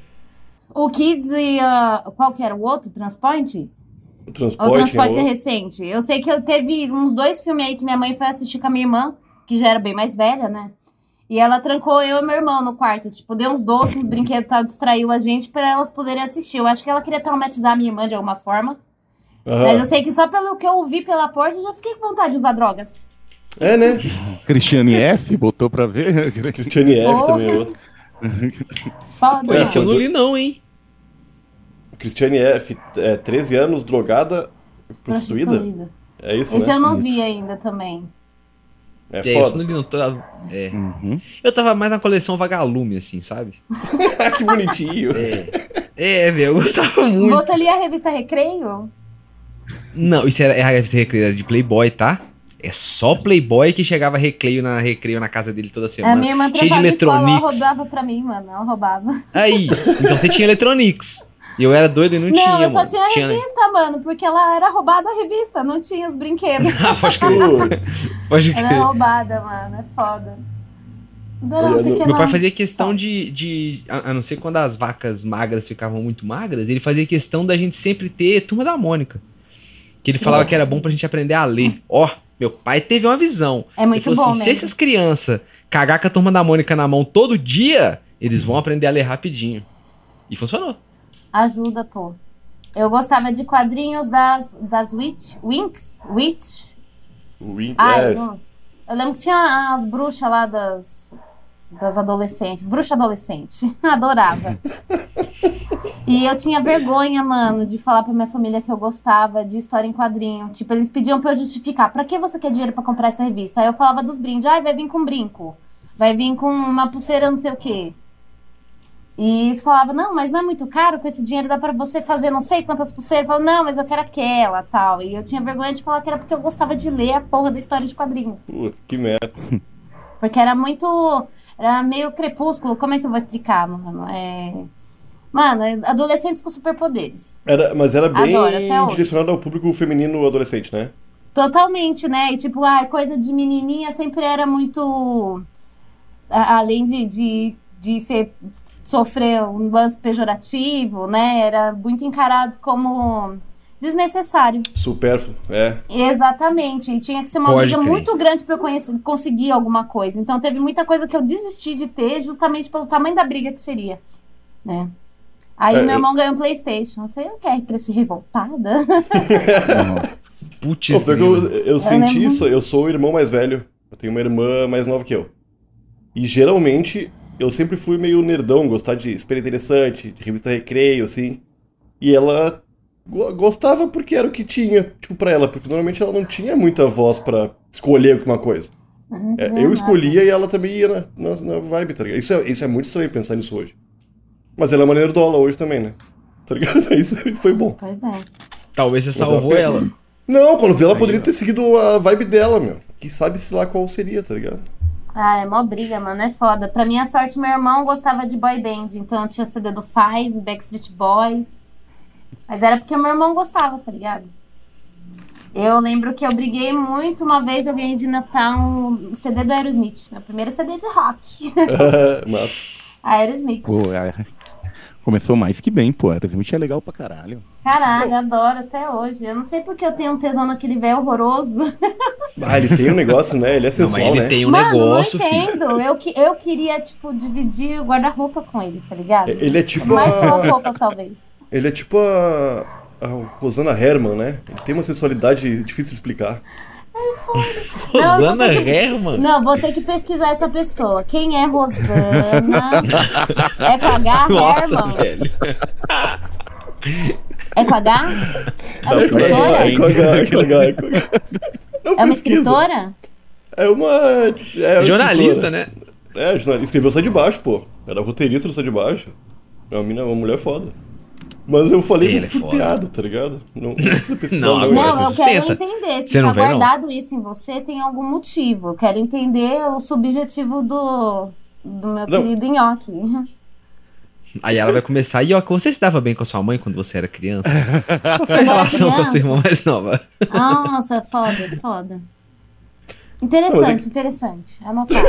O Kids e. Uh, qual que era o outro? Transpoint? O Transporte, o Transporte é, é recente. Eu sei que eu teve uns dois filmes aí que minha mãe foi assistir com a minha irmã, que já era bem mais velha, né? E ela trancou eu e meu irmão no quarto. Tipo, deu uns doces, uns brinquedos e tal, distraiu a gente pra elas poderem assistir. Eu acho que ela queria traumatizar a minha irmã de alguma forma. Uhum. Mas eu sei que só pelo que eu ouvi pela porta, eu já fiquei com vontade de usar drogas. É, né? Cristiane F, botou pra ver. Cristiane F Porra. também é outro. Foda. Esse eu não li não, hein? Cristiane F, é, 13 anos, drogada, prostituída. prostituída. É isso, Esse né? eu não vi ainda também. É, é foda. Não, não, é. Uhum. Eu tava mais na coleção Vagalume, assim, sabe? que bonitinho. É. É, velho, eu gostava muito. Você lia a revista Recreio? Não, isso era, a revista Recreio era de Playboy, tá? É só Playboy que chegava recreio na recreio na casa dele toda semana. A minha irmã cheio de eletronics. Ela roubava pra mim, mano. Ela roubava. Aí, então você tinha eletronics. E eu era doido e não, não tinha. Não, eu só mano. tinha, tinha revista, mano, porque ela era roubada a revista, não tinha os brinquedos. ah, pode crer. pode crer. Ela é roubada, mano, é foda. Meu pai fazia questão de. de a, a, não ser quando as vacas magras ficavam muito magras, ele fazia questão da gente sempre ter turma da Mônica. Que ele falava que era bom pra gente aprender a ler. Ó, oh, meu pai teve uma visão. É muito ele falou bom assim: mesmo. se essas crianças cagar com a turma da Mônica na mão todo dia, eles vão aprender a ler rapidinho. E funcionou. Ajuda, pô. Eu gostava de quadrinhos das, das Witch, Winx, Witch. Wink, Ai, yes. Eu lembro que tinha as bruxas lá das das adolescentes, bruxa adolescente. Adorava. e eu tinha vergonha, mano, de falar pra minha família que eu gostava de história em quadrinho. Tipo, eles pediam pra eu justificar. Pra que você quer dinheiro pra comprar essa revista? Aí eu falava dos brindes. Ai, vai vir com brinco. Vai vir com uma pulseira não sei o quê. E eles falavam, não, mas não é muito caro, com esse dinheiro dá pra você fazer não sei quantas pulseiras. Eu falava, não, mas eu quero aquela, tal. E eu tinha vergonha de falar que era porque eu gostava de ler a porra da história de quadrinhos. Putz, que merda. Porque era muito era meio crepúsculo, como é que eu vou explicar, mano? É... Mano, adolescentes com superpoderes. Era, mas era bem Adoro, direcionado ao público feminino adolescente, né? Totalmente, né? E tipo, a coisa de menininha sempre era muito. Além de, de, de ser sofrer um lance pejorativo, né? Era muito encarado como desnecessário. Supérfluo, é. Exatamente. E tinha que ser uma Pode briga crer. muito grande para eu conseguir alguma coisa. Então teve muita coisa que eu desisti de ter justamente pelo tamanho da briga que seria, né? Aí é, meu irmão eu... ganhou um Playstation. Você não quer crescer revoltada? Putz, eu, eu, eu senti lembro... isso. Eu sou o irmão mais velho. Eu tenho uma irmã mais nova que eu. E geralmente eu sempre fui meio nerdão, gostar de super interessante, de revista Recreio, assim. E ela gostava porque era o que tinha, tipo, pra ela, porque normalmente ela não tinha muita voz para escolher alguma coisa. É, é eu escolhia e ela também ia na, na, na, vibe, tá ligado? Isso é, isso é muito estranho pensar nisso hoje. Mas ela é uma nerdola hoje também, né? Tá ligado? Isso, isso foi bom. Pois é. Talvez você salvou ela. ela. Não, quando vi ela poderia ter seguido a vibe dela, meu. Que sabe-se lá qual seria, tá ligado? Ah, é mó briga, mano. É foda. Pra minha sorte, meu irmão gostava de boy band. Então eu tinha CD do Five, Backstreet Boys. Mas era porque meu irmão gostava, tá ligado? Eu lembro que eu briguei muito uma vez, eu ganhei de Natal um CD do Aerosmith. Meu primeiro CD de rock. Aerosmith. Pô, é, Começou mais que bem, pô. Aerosmith é legal pra caralho. Caralho, adoro até hoje. Eu não sei porque eu tenho um tesão naquele velho horroroso. Ah, ele tem um negócio, né? Ele é sensual, não, ele né? tem um Mano, negócio, não entendo. Eu, eu queria, tipo, dividir o guarda-roupa com ele, tá ligado? Ele é tipo... Mais a... as roupas, talvez. Ele é tipo a... a Rosana Herman, né? Ele tem uma sensualidade difícil de explicar. Rosana que... Herman? Não, vou ter que pesquisar essa pessoa. Quem é Rosana? é com H, Nossa, Herman? velho. É com H? É uma escritora? É com H, é com H, é com H. é uma escritora? É uma. É uma jornalista, escritora. né? É, jornalista. Escreveu Sai de Baixo, pô. Era roteirista do Sai de Baixo. É uma, mina, uma mulher foda. Mas eu falei Ele por é piada, tá ligado? Não, não, não, não eu quero entender. Se tá guardado não. isso em você, tem algum motivo. Eu quero entender o subjetivo do, do meu não. querido nhoque. Aí ela vai começar. Nhoque, você se dava bem com a sua mãe quando você era criança? Qual foi a relação com a sua irmã mais nova? Nossa, foda, foda. Interessante, é interessante. Anotado.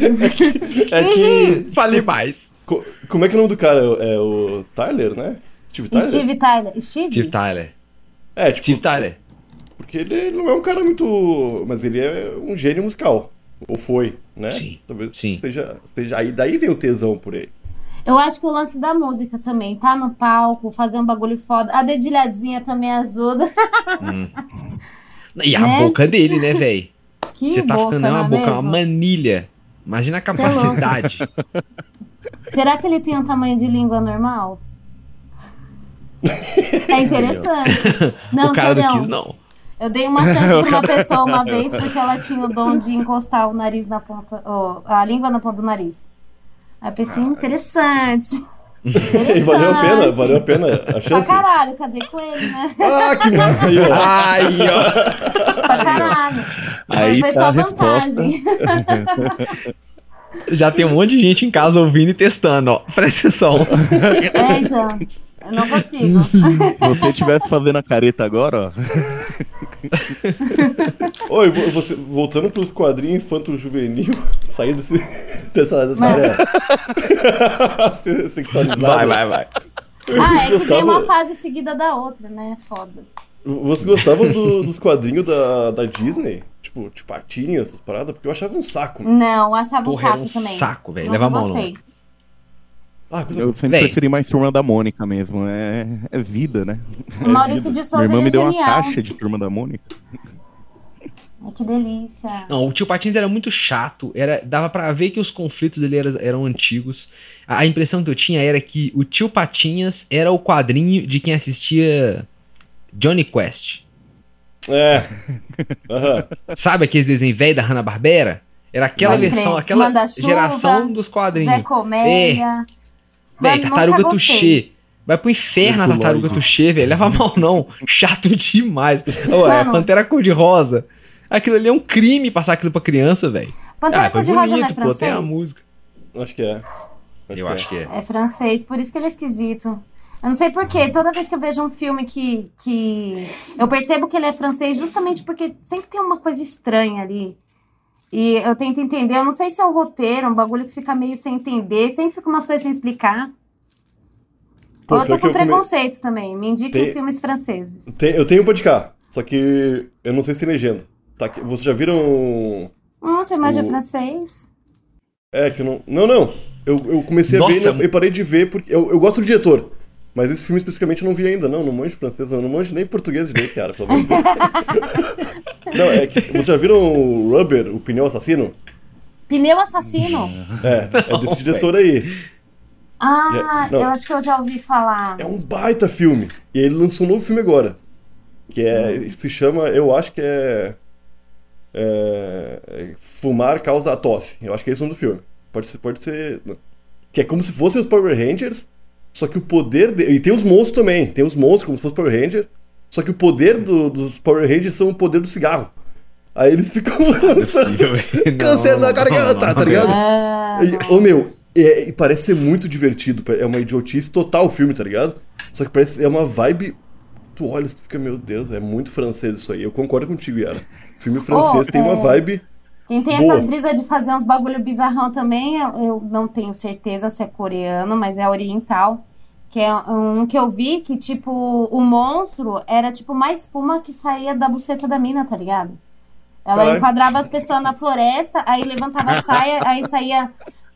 é que. É que Fale mais. Como é que é o nome do cara? É o Tyler, né? Steve Tyler? Steve Tyler. Steve? Steve Tyler. É, tipo, Steve Tyler. Porque ele não é um cara muito. Mas ele é um gênio musical. Ou foi, né? Sim. Talvez Sim. Seja, seja. Aí daí vem o tesão por ele. Eu acho que o lance da música também, tá no palco, fazer um bagulho foda. A dedilhadinha também ajuda. Hum. E a né? boca dele, né, velho? Você tá ficando é uma boca, mesmo? uma manilha. Imagina a é capacidade. Será que ele tem um tamanho de língua normal? É interessante. Não, o cara não quis, não. Eu dei uma chance pra uma pessoa uma vez porque ela tinha o dom de encostar o nariz na ponta, oh, a língua na ponta do nariz. Aí eu pensei, interessante. valeu a pena, valeu a pena a chance. Pra caralho, casei com ele, né? Ah, que massa aí, ó. Aí, ó. Pra caralho. Aí foi tá só vantagem. Já tem um monte de gente em casa ouvindo e testando, ó. Presta atenção. É, então. Eu não consigo. Se você estivesse fazendo a careta agora, ó. Oi, você, voltando para os quadrinhos infanto-juvenil, saindo desse, dessa, dessa área sexualizada. Vai, vai, vai. Ah, é que vem uma fase seguida da outra, né? Foda. Vocês gostavam do, dos quadrinhos da, da Disney? Tipo, tipo patinhas, essas paradas? Porque eu achava um saco. Não, achava Porra, um saco um também. saco, velho. Leva a mão. Gostei. Ah, eu sempre Véi. preferi mais Turma da Mônica mesmo. É, é vida, né? O Maurício é de Souza Minha irmã me é deu genial. uma caixa de Turma da Mônica. Ai, que delícia. Não, o tio Patins era muito chato. Era, dava para ver que os conflitos dele eram, eram antigos. A, a, impressão que eu tinha era que o tio Patinhas era o quadrinho de quem assistia Johnny Quest. É. Uhum. Sabe aqueles desenhos velho da Hanna-Barbera? Era aquela Pode versão, crer. aquela geração dos quadrinhos. Zé Comédia. É. Véi, tartaruga Tuxê. Vai pro inferno a tartaruga Tuxê, velho. Leva mal não. Chato demais. Ué, Pantera Cor-de-Rosa. Aquilo ali é um crime passar aquilo pra criança, velho. Pantera ah, Cor-de-Rosa não é francês? Pô, tem a música. Acho que é. Acho eu que acho é. que é. É francês, por isso que ele é esquisito. Eu não sei porquê, toda vez que eu vejo um filme que, que. Eu percebo que ele é francês justamente porque sempre tem uma coisa estranha ali. E eu tento entender, eu não sei se é o roteiro, um bagulho que fica meio sem entender, sempre fica umas coisas sem explicar. Pô, eu tô com preconceito come... também, me indiquem tem... filmes franceses. Tem... Eu tenho um cá, só que eu não sei se tem legenda. Tá, vocês já viram. Nossa, imagem o... francês. É, que eu não. Não, não. Eu, eu comecei Nossa. a ver e parei de ver porque. Eu, eu gosto do diretor. Mas esse filme especificamente eu não vi ainda, não. Não manjo francês, eu não manjo nem português direito, cara. Pelo menos. não, é que. Vocês já viram o Rubber, o pneu assassino? Pneu assassino? É, é desse diretor aí. Ah, é, eu acho que eu já ouvi falar. É um baita filme. E ele lançou um novo filme agora. Que é, se chama, eu acho que é, é, Fumar causa a tosse. Eu acho que é esse o nome do filme. Pode ser, pode ser. Que é como se fossem os Power Rangers, só que o poder. De... E tem os monstros também. Tem os monstros como se fosse Power Ranger. Só que o poder do, dos Power Rangers são o poder do cigarro. Aí eles ficam lançando câncer na garganta, tá ligado? Ô meu, é, e parece ser muito divertido. É uma idiotice total o filme, tá ligado? Só que parece é uma vibe tu olha e fica, meu Deus, é muito francês isso aí. Eu concordo contigo, Yara. Filme francês oh, tem é... uma vibe. Quem tem boa. essas brisas de fazer uns bagulho bizarrão também, eu, não tenho certeza se é coreano, mas é oriental. Que é um que eu vi que, tipo, o monstro era tipo mais espuma que saía da buceta da mina, tá ligado? Ela Ai. enquadrava as pessoas na floresta, aí levantava a saia, aí saía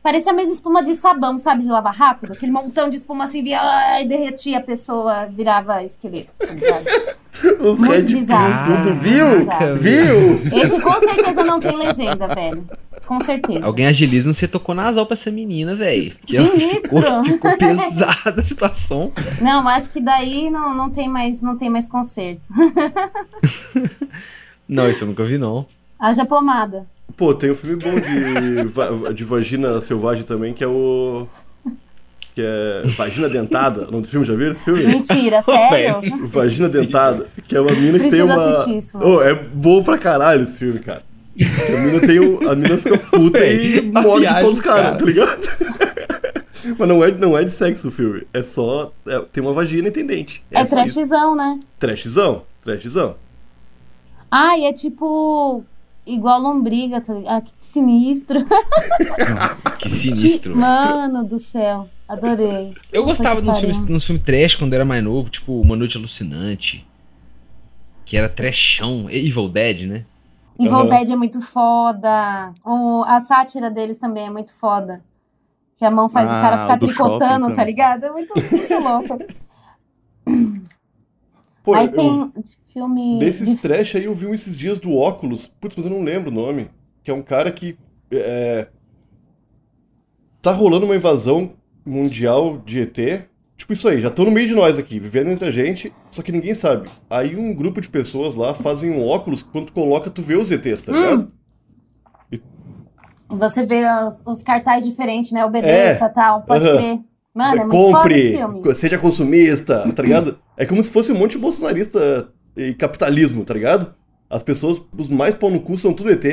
Parecia mesmo espuma de sabão, sabe? De lavar rápido. Aquele montão de espuma assim, via, e derretia a pessoa, virava esqueleto. Tá Os Muito bizarro. Tudo, viu? Bizarro. Viu? Esse com certeza não tem legenda, velho. Com certeza. Alguém agiliza, você tocou nas pra essa menina, velho. Sinistro. Ficou, ficou pesada a situação. Não, acho que daí não, não, tem, mais, não tem mais conserto. não, isso eu nunca vi, não. Haja pomada. Pô, tem um filme bom de, de vagina selvagem também, que é o. Que é Vagina Dentada. O nome do filme, já viram esse filme? Mentira, sério? Vagina Dentada, que é uma mina que Preciso tem uma. Isso, oh, é bom pra caralho esse filme, cara. A mina, tem um... a mina fica puta e morre de pau dos caras, cara. tá ligado? Mas não é, não é de sexo o filme. É só. É, tem uma vagina e tem dente. É, é trashzão, né? Trashzão, trashzão. Ah, e é tipo igual lombriga, tá Ah, que sinistro. que sinistro. Que... Mano do céu, adorei. Eu gostava dos filmes, nos filmes trash quando era mais novo, tipo Uma Noite Alucinante. Que era trashão. Evil Dead, né? Evil uhum. Dead é muito foda. O, a sátira deles também é muito foda. Que a mão faz ah, o cara ficar tricotando, shopping, tá ligado? É muito, muito louco. Pô, Mas tem eu, filme. Desses de... trash aí eu vi um esses dias do óculos. Putz, mas eu não lembro o nome. Que é um cara que. É... Tá rolando uma invasão mundial de ET. Tipo isso aí, já estão no meio de nós aqui, vivendo entre a gente, só que ninguém sabe. Aí um grupo de pessoas lá fazem um óculos que quando tu coloca, tu vê os ETs, tá hum. ligado? E... Você vê os, os cartazes diferentes, né? Obedeça e é. tal, pode uh -huh. crer. Mano, é muito Compre, foda esse filme. Seja consumista, tá ligado? É como se fosse um monte de bolsonarista e capitalismo, tá ligado? As pessoas, os mais pau no cu são tudo ET.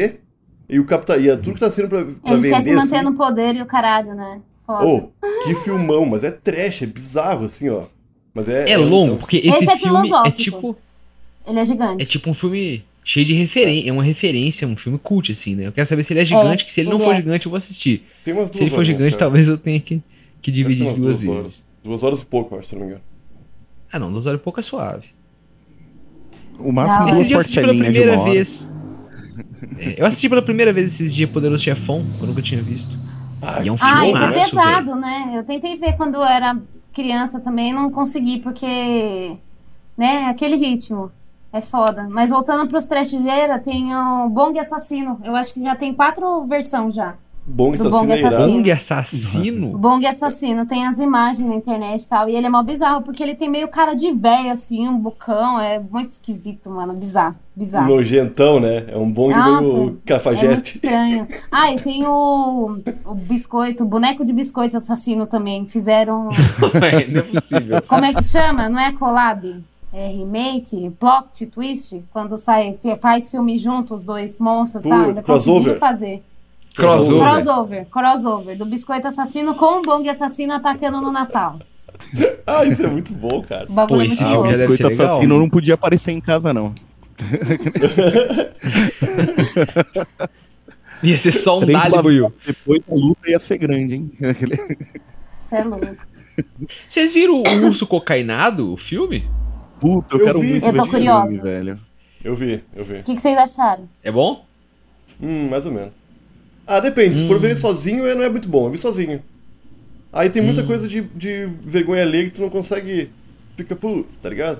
E o capital, e é tudo que tá sendo pra, pra Eles vender. Eles se manter assim. no poder e o caralho, né? Foda. Oh, que filmão, mas é trash, é bizarro, assim, ó. Mas é, é, é longo, porque esse, esse é filme é tipo. Ele é gigante. É tipo um filme cheio de referência. É. é uma referência, um filme cult, assim, né? Eu quero saber se ele é gigante, é, que se ele não for é. gigante, eu vou assistir. se ele for gigante, cara. talvez eu tenha que, que dividir duas, duas vezes. Horas. Duas horas e pouco, acho, se não me engano. Ah, não, duas horas e pouco é suave. O máximo Esses dias eu assisti pela primeira vez. É, eu assisti pela primeira vez esses dias Poderoso Chefão, que eu nunca tinha visto. e é um filme ah, é pesado, véio. né? Eu tentei ver quando eu era criança também, não consegui, porque. Né, aquele ritmo. É foda. Mas voltando pros trashgeira, tem o Bong Assassino. Eu acho que já tem quatro versões já. Bong Assassino. Bong Assassino. Bong Assassino? Bong Assassino. Tem as imagens na internet e tal. E ele é mó bizarro, porque ele tem meio cara de velho, assim, um bocão. É muito esquisito, mano. Bizarro. Bizarro. Nojentão, né? É um Bong meio cafajeste. É estranho. Ah, e tem o, o biscoito, o boneco de biscoito assassino também. Fizeram. é, não é possível. Como é que chama? Não é collab? É remake, plot, twist, quando sai, faz filme junto, os dois monstros, e tá? Ainda consegui fazer. Crossover. Crossover, crossover. Do biscoito assassino com o bong assassino atacando no Natal. ah, isso é muito bom, cara. O bagulho Pô, é muito bom. O biscoito assassino não podia aparecer em casa, não. Ia ser só um Dali, Buiu. Depois a luta ia ser grande, hein? Você é louco. Vocês viram o Urso Cocainado, o filme? Puta, eu, Eu quero vi. muito Eu tô ver curiosa. filme, velho. Eu vi, eu vi. O que, que vocês acharam? É bom? Hum, mais ou menos. Ah, depende. Se for ver sozinho, é- não é muito bom. Eu vi sozinho. Aí tem muita coisa de, de vergonha alheia que tu não consegue. Fica, putz, tá ligado?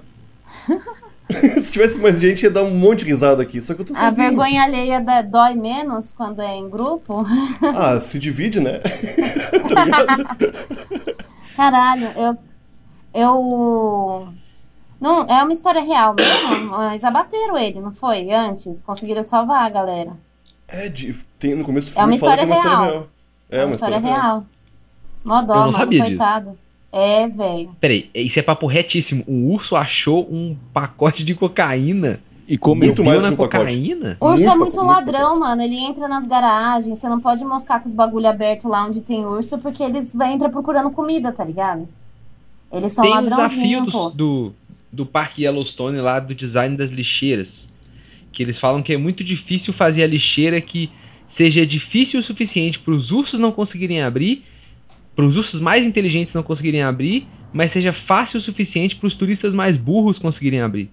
Se tivesse mais gente, ia dar um monte de risada aqui. Só que eu tô sozinho. A vergonha alheia da- dói menos quando é em grupo? Ah, se divide, né? tá ligado? Caralho, eu. Eu. Não, é uma história real mesmo, mas abateram ele, não foi? Antes, conseguiram salvar a galera. É, de, tem, no começo do É filme uma fala que é uma história história real. real. É, uma história, real. Mó dó, Eu não mano, sabia disso. coitado. É, velho. Peraí, isso é papo retíssimo. Um urso achou um pacote de cocaína. E comeu. Muito mais na que um pacote. cocaína? O urso Muito é muito muito ladrão, mano. Ele entra nas garagens, você não pode moscar com os bagulho aberto lá onde tem urso, porque eles entram procurando comida, tá ligado? Eles são Tem um desafio do, do, do Parque Yellowstone lá do design das lixeiras. Que eles falam que é muito difícil fazer a lixeira que seja difícil o suficiente para os ursos não conseguirem abrir, para os ursos mais inteligentes não conseguirem abrir, mas seja fácil o suficiente para os turistas mais burros conseguirem abrir.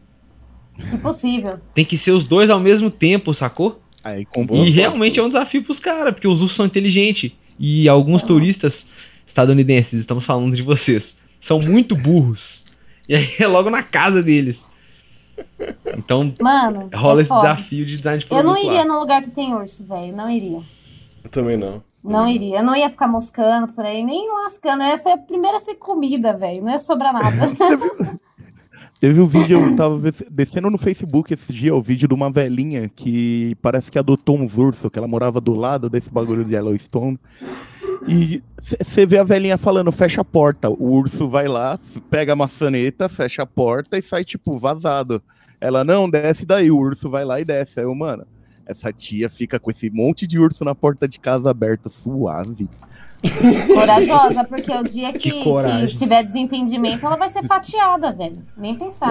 Impossível. Tem que ser os dois ao mesmo tempo, sacou? Aí e sorte, realmente é um desafio pros caras, porque os ursos são inteligentes. E alguns turistas estadunidenses, estamos falando de vocês, são muito burros. E aí é logo na casa deles. Então Mano. rola é esse foda. desafio de design de Eu produto não iria lá. num lugar que tem urso, velho. Não iria. Eu também não. Não iria. Eu não ia ficar moscando por aí, nem lascando. Essa é a primeira a ser comida, velho. Não ia sobrar nada. Teve um vídeo, eu tava descendo no Facebook esse dia, o vídeo de uma velhinha que parece que adotou uns ursos, que ela morava do lado desse bagulho de Yellowstone. E você vê a velhinha falando, fecha a porta. O urso vai lá, pega a maçaneta, fecha a porta e sai, tipo, vazado. Ela, não, desce daí. O urso vai lá e desce. Aí eu, mano, essa tia fica com esse monte de urso na porta de casa aberta, suave. Corajosa, porque o dia Que que, que tiver desentendimento, ela vai ser fatiada, velho. Nem pensar.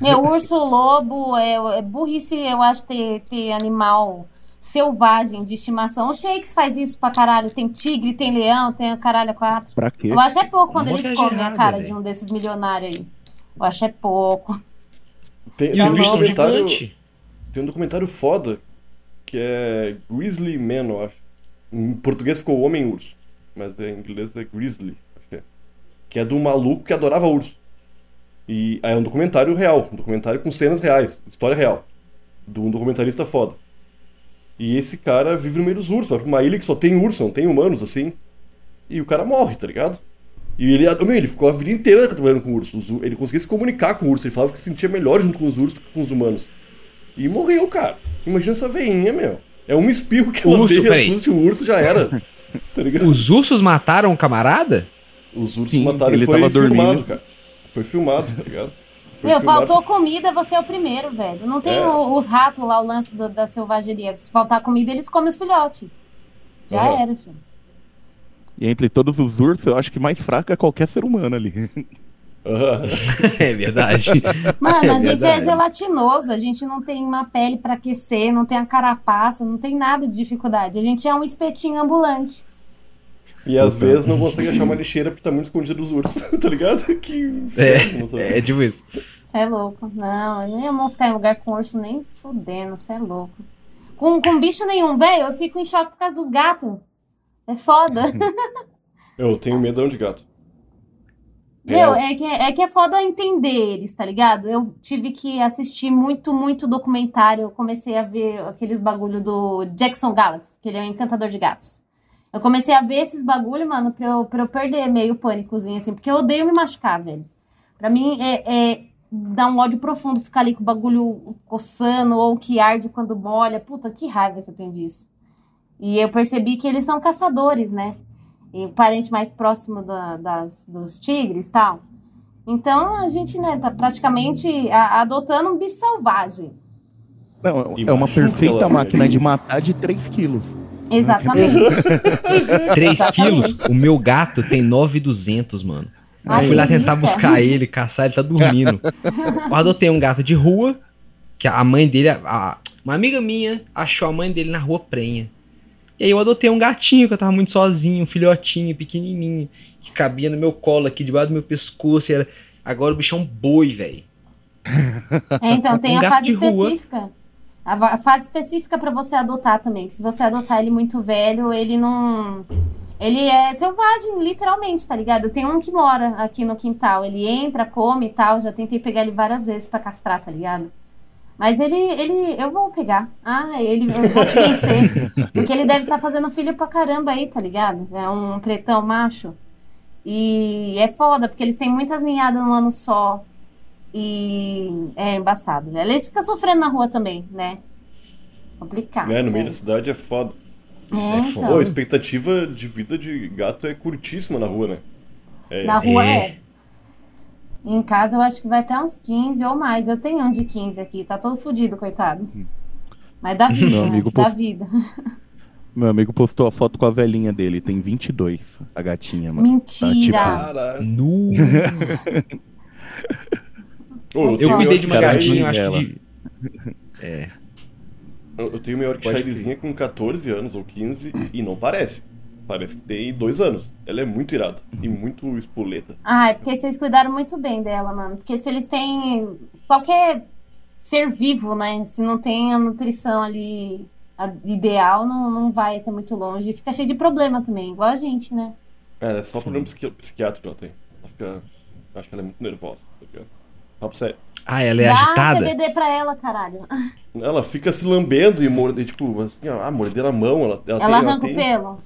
Meu, urso, lobo, é, é burrice, eu acho, ter, ter animal selvagem de estimação. O Shakes faz isso pra caralho. Tem tigre, tem leão, tem caralho quatro. Pra quê? Eu acho é pouco quando Uma eles comem a cara velho. de um desses milionários aí. Eu acho é pouco. Tem, E tem os um documentário-. Tem um documentário foda que é Grizzly Man, eu acho. Em português ficou Homem Urso, mas em inglês é Grizzly, que é. Que é um maluco que adorava urso. E aí é um documentário real, um documentário com cenas reais, história real, de um documentarista foda. E esse cara vive no meio dos ursos, vai pra uma ilha que só tem urso, não tem humanos assim. E o cara morre, tá ligado? E ele, meu, ele ficou a vida inteira trabalhando com ursos. Os- Ele conseguia se comunicar com o urso, ele falava que se sentia melhor junto com os ursos do que com os humanos. E morreu, cara. Imagina essa veinha, meu. É um espirro que ela Urso, deu, peraí. assuste o urso, já era. Tá ligado? Os ursos mataram o camarada? Os ursos Sim, mataram ele foi tava filmado, dormindo. cara. Foi filmado, tá ligado? Meu, faltou comida, você é o primeiro, velho. Não tem É. os ratos lá, o lance do- da selvageria. Se faltar comida, eles comem os filhotes. Já Aham. era, filho. E entre todos os ursos, eu acho que mais fraco é qualquer ser humano ali. Aham. É verdade. Mano, a É gente é verdade. gelatinoso, a gente não tem uma pele pra aquecer, não tem a carapaça, não tem nada de dificuldade. A gente é um espetinho ambulante. E às Puta. vezes não consegue achar uma lixeira porque tá muito escondido dos ursos, tá ligado? Que é, é tipo isso. Você é louco. Não, eu nem ia moscar em lugar com urso nem fudendo, você é louco. Com, com bicho nenhum, velho, eu fico em choque por causa dos gatos. É foda. Eu tenho medão de gato. Meu, é que, é que é foda entender eles, tá ligado? Eu tive que assistir muito, muito documentário. Eu comecei a ver aqueles bagulho do Jackson Galaxy, que ele é um encantador de gatos. Eu comecei a ver esses bagulho, mano, pra eu, pra eu perder meio pânicozinho, assim, porque eu odeio me machucar, velho. Pra mim é, é dar um ódio profundo ficar ali com o bagulho coçando ou que arde quando molha. Puta, que raiva que eu tenho disso. E eu percebi que eles são caçadores, né? E o parente mais próximo da- das, dos tigres e tal. Então a gente, né, tá praticamente a- adotando um bicho selvagem. Não, é uma perfeita máquina de matar de 3 quilos. Exatamente. 3 Exatamente. quilos? O meu gato tem 9,200, mano. Ai, eu fui lá tentar delícia. buscar ele, caçar, ele tá dormindo. Eu adotei um gato de rua, que a mãe dele, a- uma amiga minha, achou a mãe dele na rua prenha. E aí eu adotei um gatinho que eu tava muito sozinho, um filhotinho, pequenininho, que cabia no meu colo aqui, debaixo do meu pescoço. Era... Agora o bicho é um boi, velho. É, então, tem um a fase específica. A fase específica para você adotar também. Que se você adotar ele muito velho, ele não. Ele é selvagem, literalmente, tá ligado? Tem um que mora aqui no quintal. Ele entra, come e tal. Já tentei pegar ele várias vezes para castrar, tá ligado? Mas ele, ele, eu vou pegar. Ah, ele, eu vou te vencer. porque ele deve estar tá fazendo filho pra caramba aí, tá ligado? É um pretão macho. E é foda, porque eles têm muitas ninhadas no ano só. E é embaçado. Né? Eles ficam sofrendo na rua também, né? Complicado. É, no meio né? da cidade é foda. É, é então. Pô, a expectativa de vida de gato é curtíssima na rua, né? É. Na rua é. é. Em casa eu acho que vai até uns 15 ou mais. Eu tenho um de 15 aqui, tá todo fodido, coitado. Mas dá vida, Meu amigo né? Post... Dá vida. Meu amigo postou a foto com a velhinha dele, tem 22, a gatinha, mano. Mentira! Tá, tipo... Nu. eu, eu cuidei de uma gatinha, acho que de... É. Eu, tenho uma Yorkshirezinha com 14 anos ou 15 e não parece. Parece que tem dois anos. Ela é muito irada e muito espoleta. Ah, é porque vocês cuidaram muito bem dela, mano. Porque se eles têm qualquer ser vivo, né? Se não tem a nutrição ali ideal, não, não vai até muito longe. E fica cheio de problema também, igual a gente, né? É, é só Sim. problema psiqui psiquiátrico que ela tem. Ela fica. Acho que ela é muito nervosa, tá ligado? Papo sério. Ah, ela é Dá agitada? Dá CBD pra ela, caralho. Ela fica se lambendo e morde, tipo, assim, ah, morder a mão. Ela, ela, ela tem, arranca ela tem... o pelo.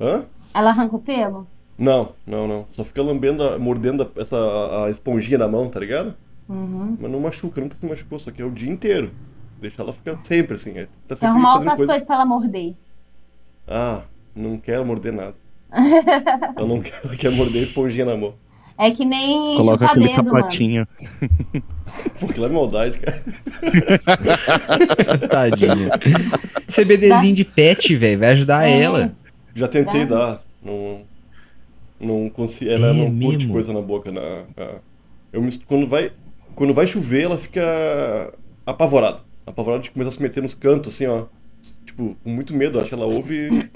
Hã? Ela arranca o pelo? Não, não, não. Só fica lambendo, mordendo essa, a esponjinha da mão, tá ligado? Uhum. Mas não machuca, nunca se machucou, só que é o dia inteiro. Deixa ela ficar sempre assim. É, tá sempre arrumar outras coisa... coisas pra ela morder. Ah, não quero morder nada. ela não quer, ela quer morder a esponjinha na mão. É que nem Coloca aquele dedo, sapatinho. Mano. Pô, aquilo é maldade, cara. Tadinha. CBDzinho de pet, velho, vai ajudar é. ela. Já tentei dar. Não, não consigo. Ela é não mesmo? curte coisa na boca. Na, na, eu me, quando, vai, quando vai chover, ela fica apavorada. Apavorada de começar a se meter nos cantos, assim, ó. Tipo, com muito medo. Acho que ela ouve.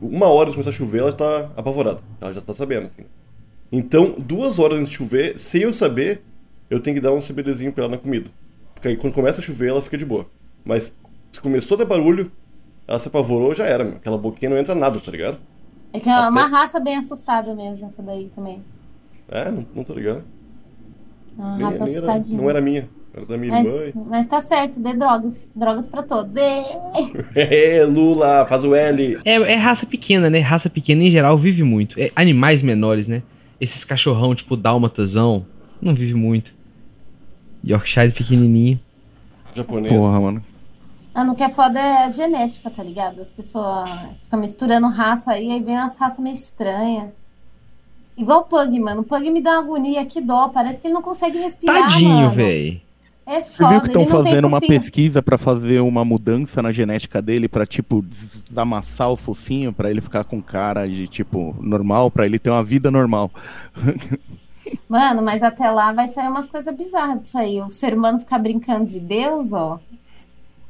Uma hora de começar a chover, ela está apavorada. Ela já está sabendo, assim. Então, duas horas antes de chover, sem eu saber, eu tenho que dar um CBDzinho pra ela na comida. Porque aí quando começa a chover, ela fica de boa. Mas se começou a dar barulho, ela se apavorou, já era, meu. Aquela boquinha não entra nada, tá ligado? É que é uma Até... raça bem assustada mesmo, essa daí também. É, não, não tô ligado. Uma nem, raça nem assustadinha. Era, não era minha. Era da minha mas, irmã. Mas tá certo, dê drogas. Drogas pra todos. É, Lula, faz o L. É, é raça pequena, né? Raça pequena em geral vive muito. É, animais menores, né? Esses cachorrão, tipo dálmatazão, não vive muito. Yorkshire pequenininho. Japonês. Porra, mano. Ah, no que é foda é a genética, tá ligado? As pessoas ficam misturando raça aí, aí vem umas raças meio estranhas. Igual o Pug, mano. O Pug me dá uma agonia, que dó. Parece que ele não consegue respirar, Tadinho, velho. É foda, Você viu que estão fazendo uma pesquisa para fazer uma mudança na genética dele para tipo desamassar o focinho para ele ficar com cara de tipo normal, para ele ter uma vida normal. Mano, mas até lá vai sair umas coisas bizarras disso aí. O ser humano ficar brincando de Deus, ó.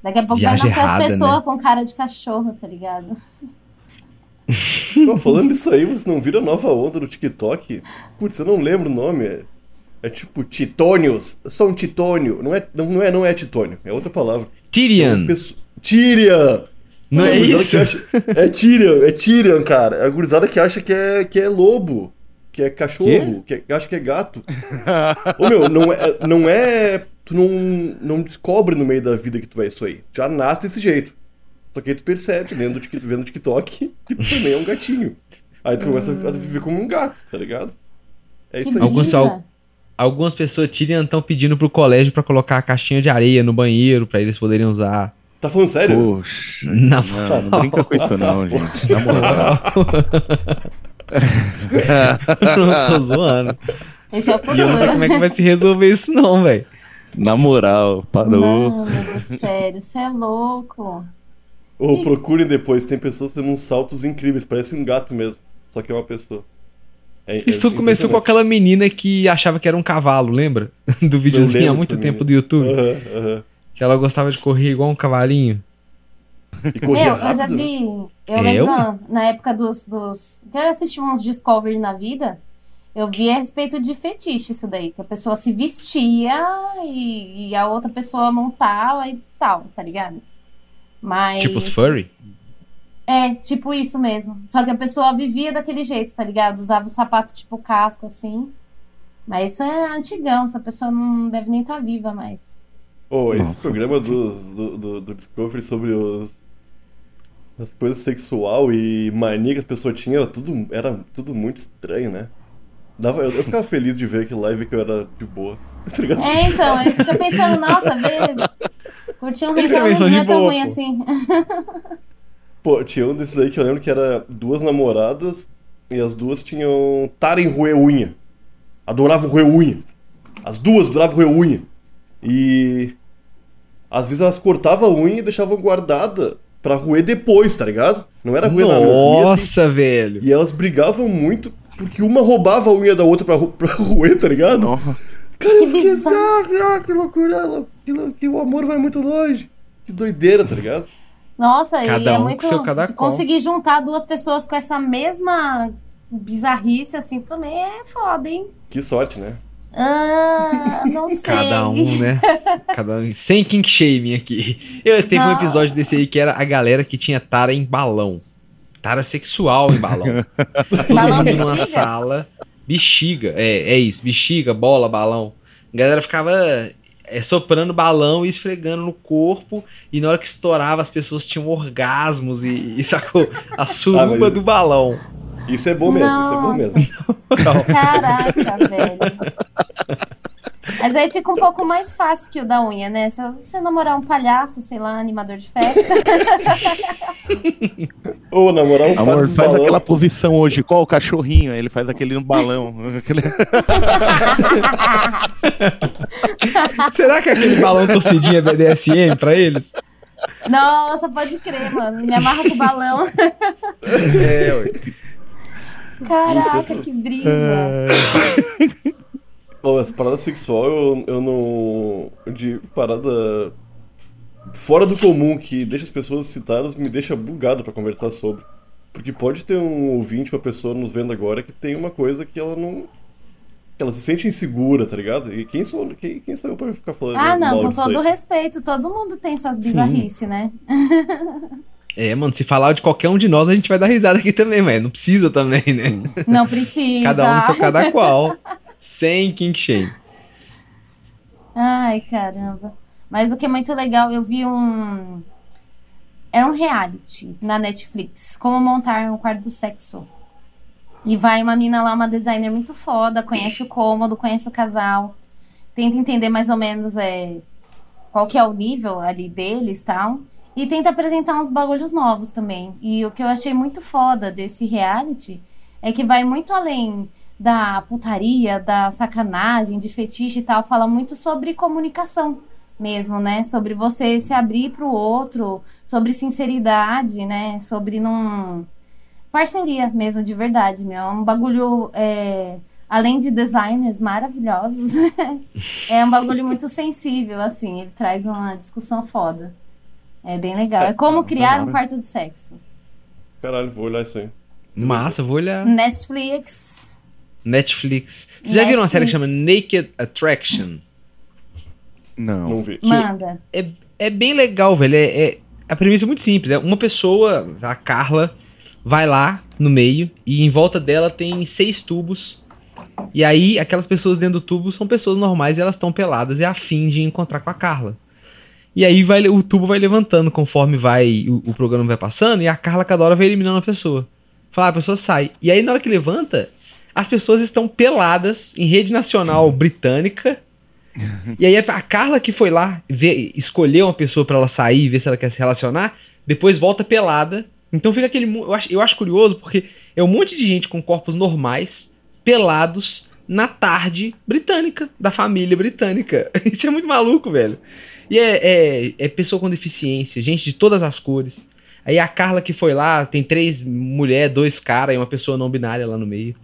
Daqui a pouco Viagem vai nascer errada, as pessoas né? com cara de cachorro, tá ligado? Pô, falando isso aí, você não vira nova onda no TikTok? Putz, eu não lembro o nome. É, é tipo Titônios. Eu sou um titônio. Não é, não, não, é, não é titônio, é outra palavra. Tyrion. É Tyrion. Não é, é isso? Acha, é Tyrion, é Tyrion, cara. É a gurizada que acha que é, que é lobo, que é cachorro, que, que acha que é gato. Ô meu, não é, não é tu não, não descobre no meio da vida que tu é isso aí. Já nasce desse jeito. Só que aí tu percebe, vendo, vendo TikTok, que tu também é um gatinho. Aí tu começa a viver como um gato, tá ligado? É isso aí. Alguns, algumas pessoas tiram estão pedindo pro colégio para colocar a caixinha de areia no banheiro para eles poderem usar. Tá falando sério? Poxa. Não, não, não brinca com isso não, gente. Na moral. não tô zoando. Esse é o. E eu não sei como é que vai se resolver isso não, velho. Na moral, parou. Mano, sério, você é louco. Ou e... procurem depois, tem pessoas tendo uns saltos incríveis, parece um gato mesmo, só que é uma pessoa. É, Isso tudo começou com aquela menina que achava que era um cavalo, lembra? Do videozinho há muito tempo do YouTube. Uhum, uhum. Que ela gostava de correr igual um cavalinho. E corria Meu, eu já vi. Eu lembro na época dos, dos. Que eu assisti uns Discovery na vida. Eu vi a respeito de fetiche isso daí. Que a pessoa se vestia e, e a outra pessoa montava e tal, tá ligado? Mas. Tipo os furry? É, tipo isso mesmo. Só que a pessoa vivia daquele jeito, tá ligado? Usava o sapato tipo casco, assim. Mas isso é antigão, essa pessoa não deve nem estar tá viva mais. Oh, esse Nossa, programa dos, do, do, do, Discovery sobre os, as coisas sexual e mania que as pessoas tinham, era tudo, era tudo muito estranho, né? Dava, eu, eu ficava feliz de ver aquele live que eu era de boa. Tá é, então, aí fica pensando, nossa, ver. Curtir um ritual não é tão ruim assim. Pô, tinha um desses aí que eu lembro que era duas namoradas e as duas tinham tara em roer unha. Adoravam roer unha. As duas adoravam roer unha. E às vezes elas cortavam a unha e deixavam guardada pra roer depois, tá ligado? Não era roer Nossa, na Nossa, assim. velho. E elas brigavam muito porque uma roubava a unha da outra pra, pra roer, tá ligado? Nossa. Cara, que eu fiquei assim, ah, ah, que loucura, que, que o amor vai muito longe. Que doideira, tá ligado? Nossa, cada e é um muito. Seu cada se conseguir juntar duas pessoas com essa mesma bizarrice, assim, também é foda, hein? Que sorte, né? Ah, não sei. Cada um, né? Cada um. Sem kink shaming aqui. Eu teve não. um episódio desse aí que era a galera que tinha tara em balão. Tara sexual em balão. balão bexiga? numa sala. Bexiga, é, é isso. Bexiga, bola, balão. A galera ficava é, soprando balão e esfregando no corpo. E na hora que estourava, as pessoas tinham orgasmos e, e sacou? A suruba ah, do balão. Isso é bom mesmo, Nossa. isso é bom mesmo. Caraca, velho. Mas aí fica um pouco mais fácil que o da unha, né? Se você namorar um palhaço, sei lá, animador de festa. Ou namorar um Amor, faz balão. aquela posição hoje, qual o cachorrinho? Ele faz aquele no balão. Aquele... Será que aquele balão torcidinho é BDSM pra eles? Nossa, pode crer, mano. Me amarra com o balão. É, ué. Caraca, que brisa. Bom, essa parada sexual eu, eu não. De parada. Fora do comum que deixa as pessoas citadas me deixa bugado para conversar sobre. Porque pode ter um ouvinte, uma pessoa nos vendo agora que tem uma coisa que ela não. Que ela se sente insegura, tá ligado? E quem sou, quem, quem sou eu pra ficar falando? Ah, não, com todo respeito, todo mundo tem suas bizarrices, né? É, mano, se falar de qualquer um de nós, a gente vai dar risada aqui também, mas não precisa também, né? Não precisa. cada um no seu cada qual. sem kink shame. Ai, caramba. Mas o que é muito legal, eu vi um. É um reality na Netflix. Como montar um quarto do sexo. E vai uma mina lá, uma designer muito foda, conhece o cômodo, conhece o casal. Tenta entender mais ou menos é, qual que é o nível ali deles e tal. E tenta apresentar uns bagulhos novos também. E o que eu achei muito foda desse reality é que vai muito além da putaria, da sacanagem, de fetiche e tal. Fala muito sobre comunicação mesmo, né? Sobre você se abrir para o outro, sobre sinceridade, né? Sobre não. Parceria mesmo, de verdade, meu. É um bagulho. É... Além de designers maravilhosos, é um bagulho muito sensível, assim. Ele traz uma discussão foda. É bem legal. É como criar um quarto de sexo. Caralho, vou olhar isso aí. Massa, vou olhar. Netflix. Netflix. Vocês já viram uma série que chama Naked Attraction? Não. Não vi. Manda. É, é bem legal, velho. É, é, a premissa é muito simples. É uma pessoa, a Carla, vai lá no meio e em volta dela tem seis tubos. E aí, aquelas pessoas dentro do tubo são pessoas normais e elas estão peladas e a fim de encontrar com a Carla. E aí vai, o tubo vai levantando conforme vai o, o, programa vai passando e a Carla cada hora vai eliminando a pessoa. Fala, ah, a pessoa sai. E aí na hora que levanta, as pessoas estão peladas em rede nacional britânica. e aí a Carla que foi lá ver, escolher uma pessoa para ela sair, ver se ela quer se relacionar, depois volta pelada. Então fica aquele. Eu acho, eu acho curioso porque é um monte de gente com corpos normais, pelados, na tarde britânica, da família britânica. Isso é muito maluco, velho. E é, é, é pessoa com deficiência, gente de todas as cores. Aí a Carla que foi lá, tem três mulheres, dois caras e uma pessoa não binária lá no meio.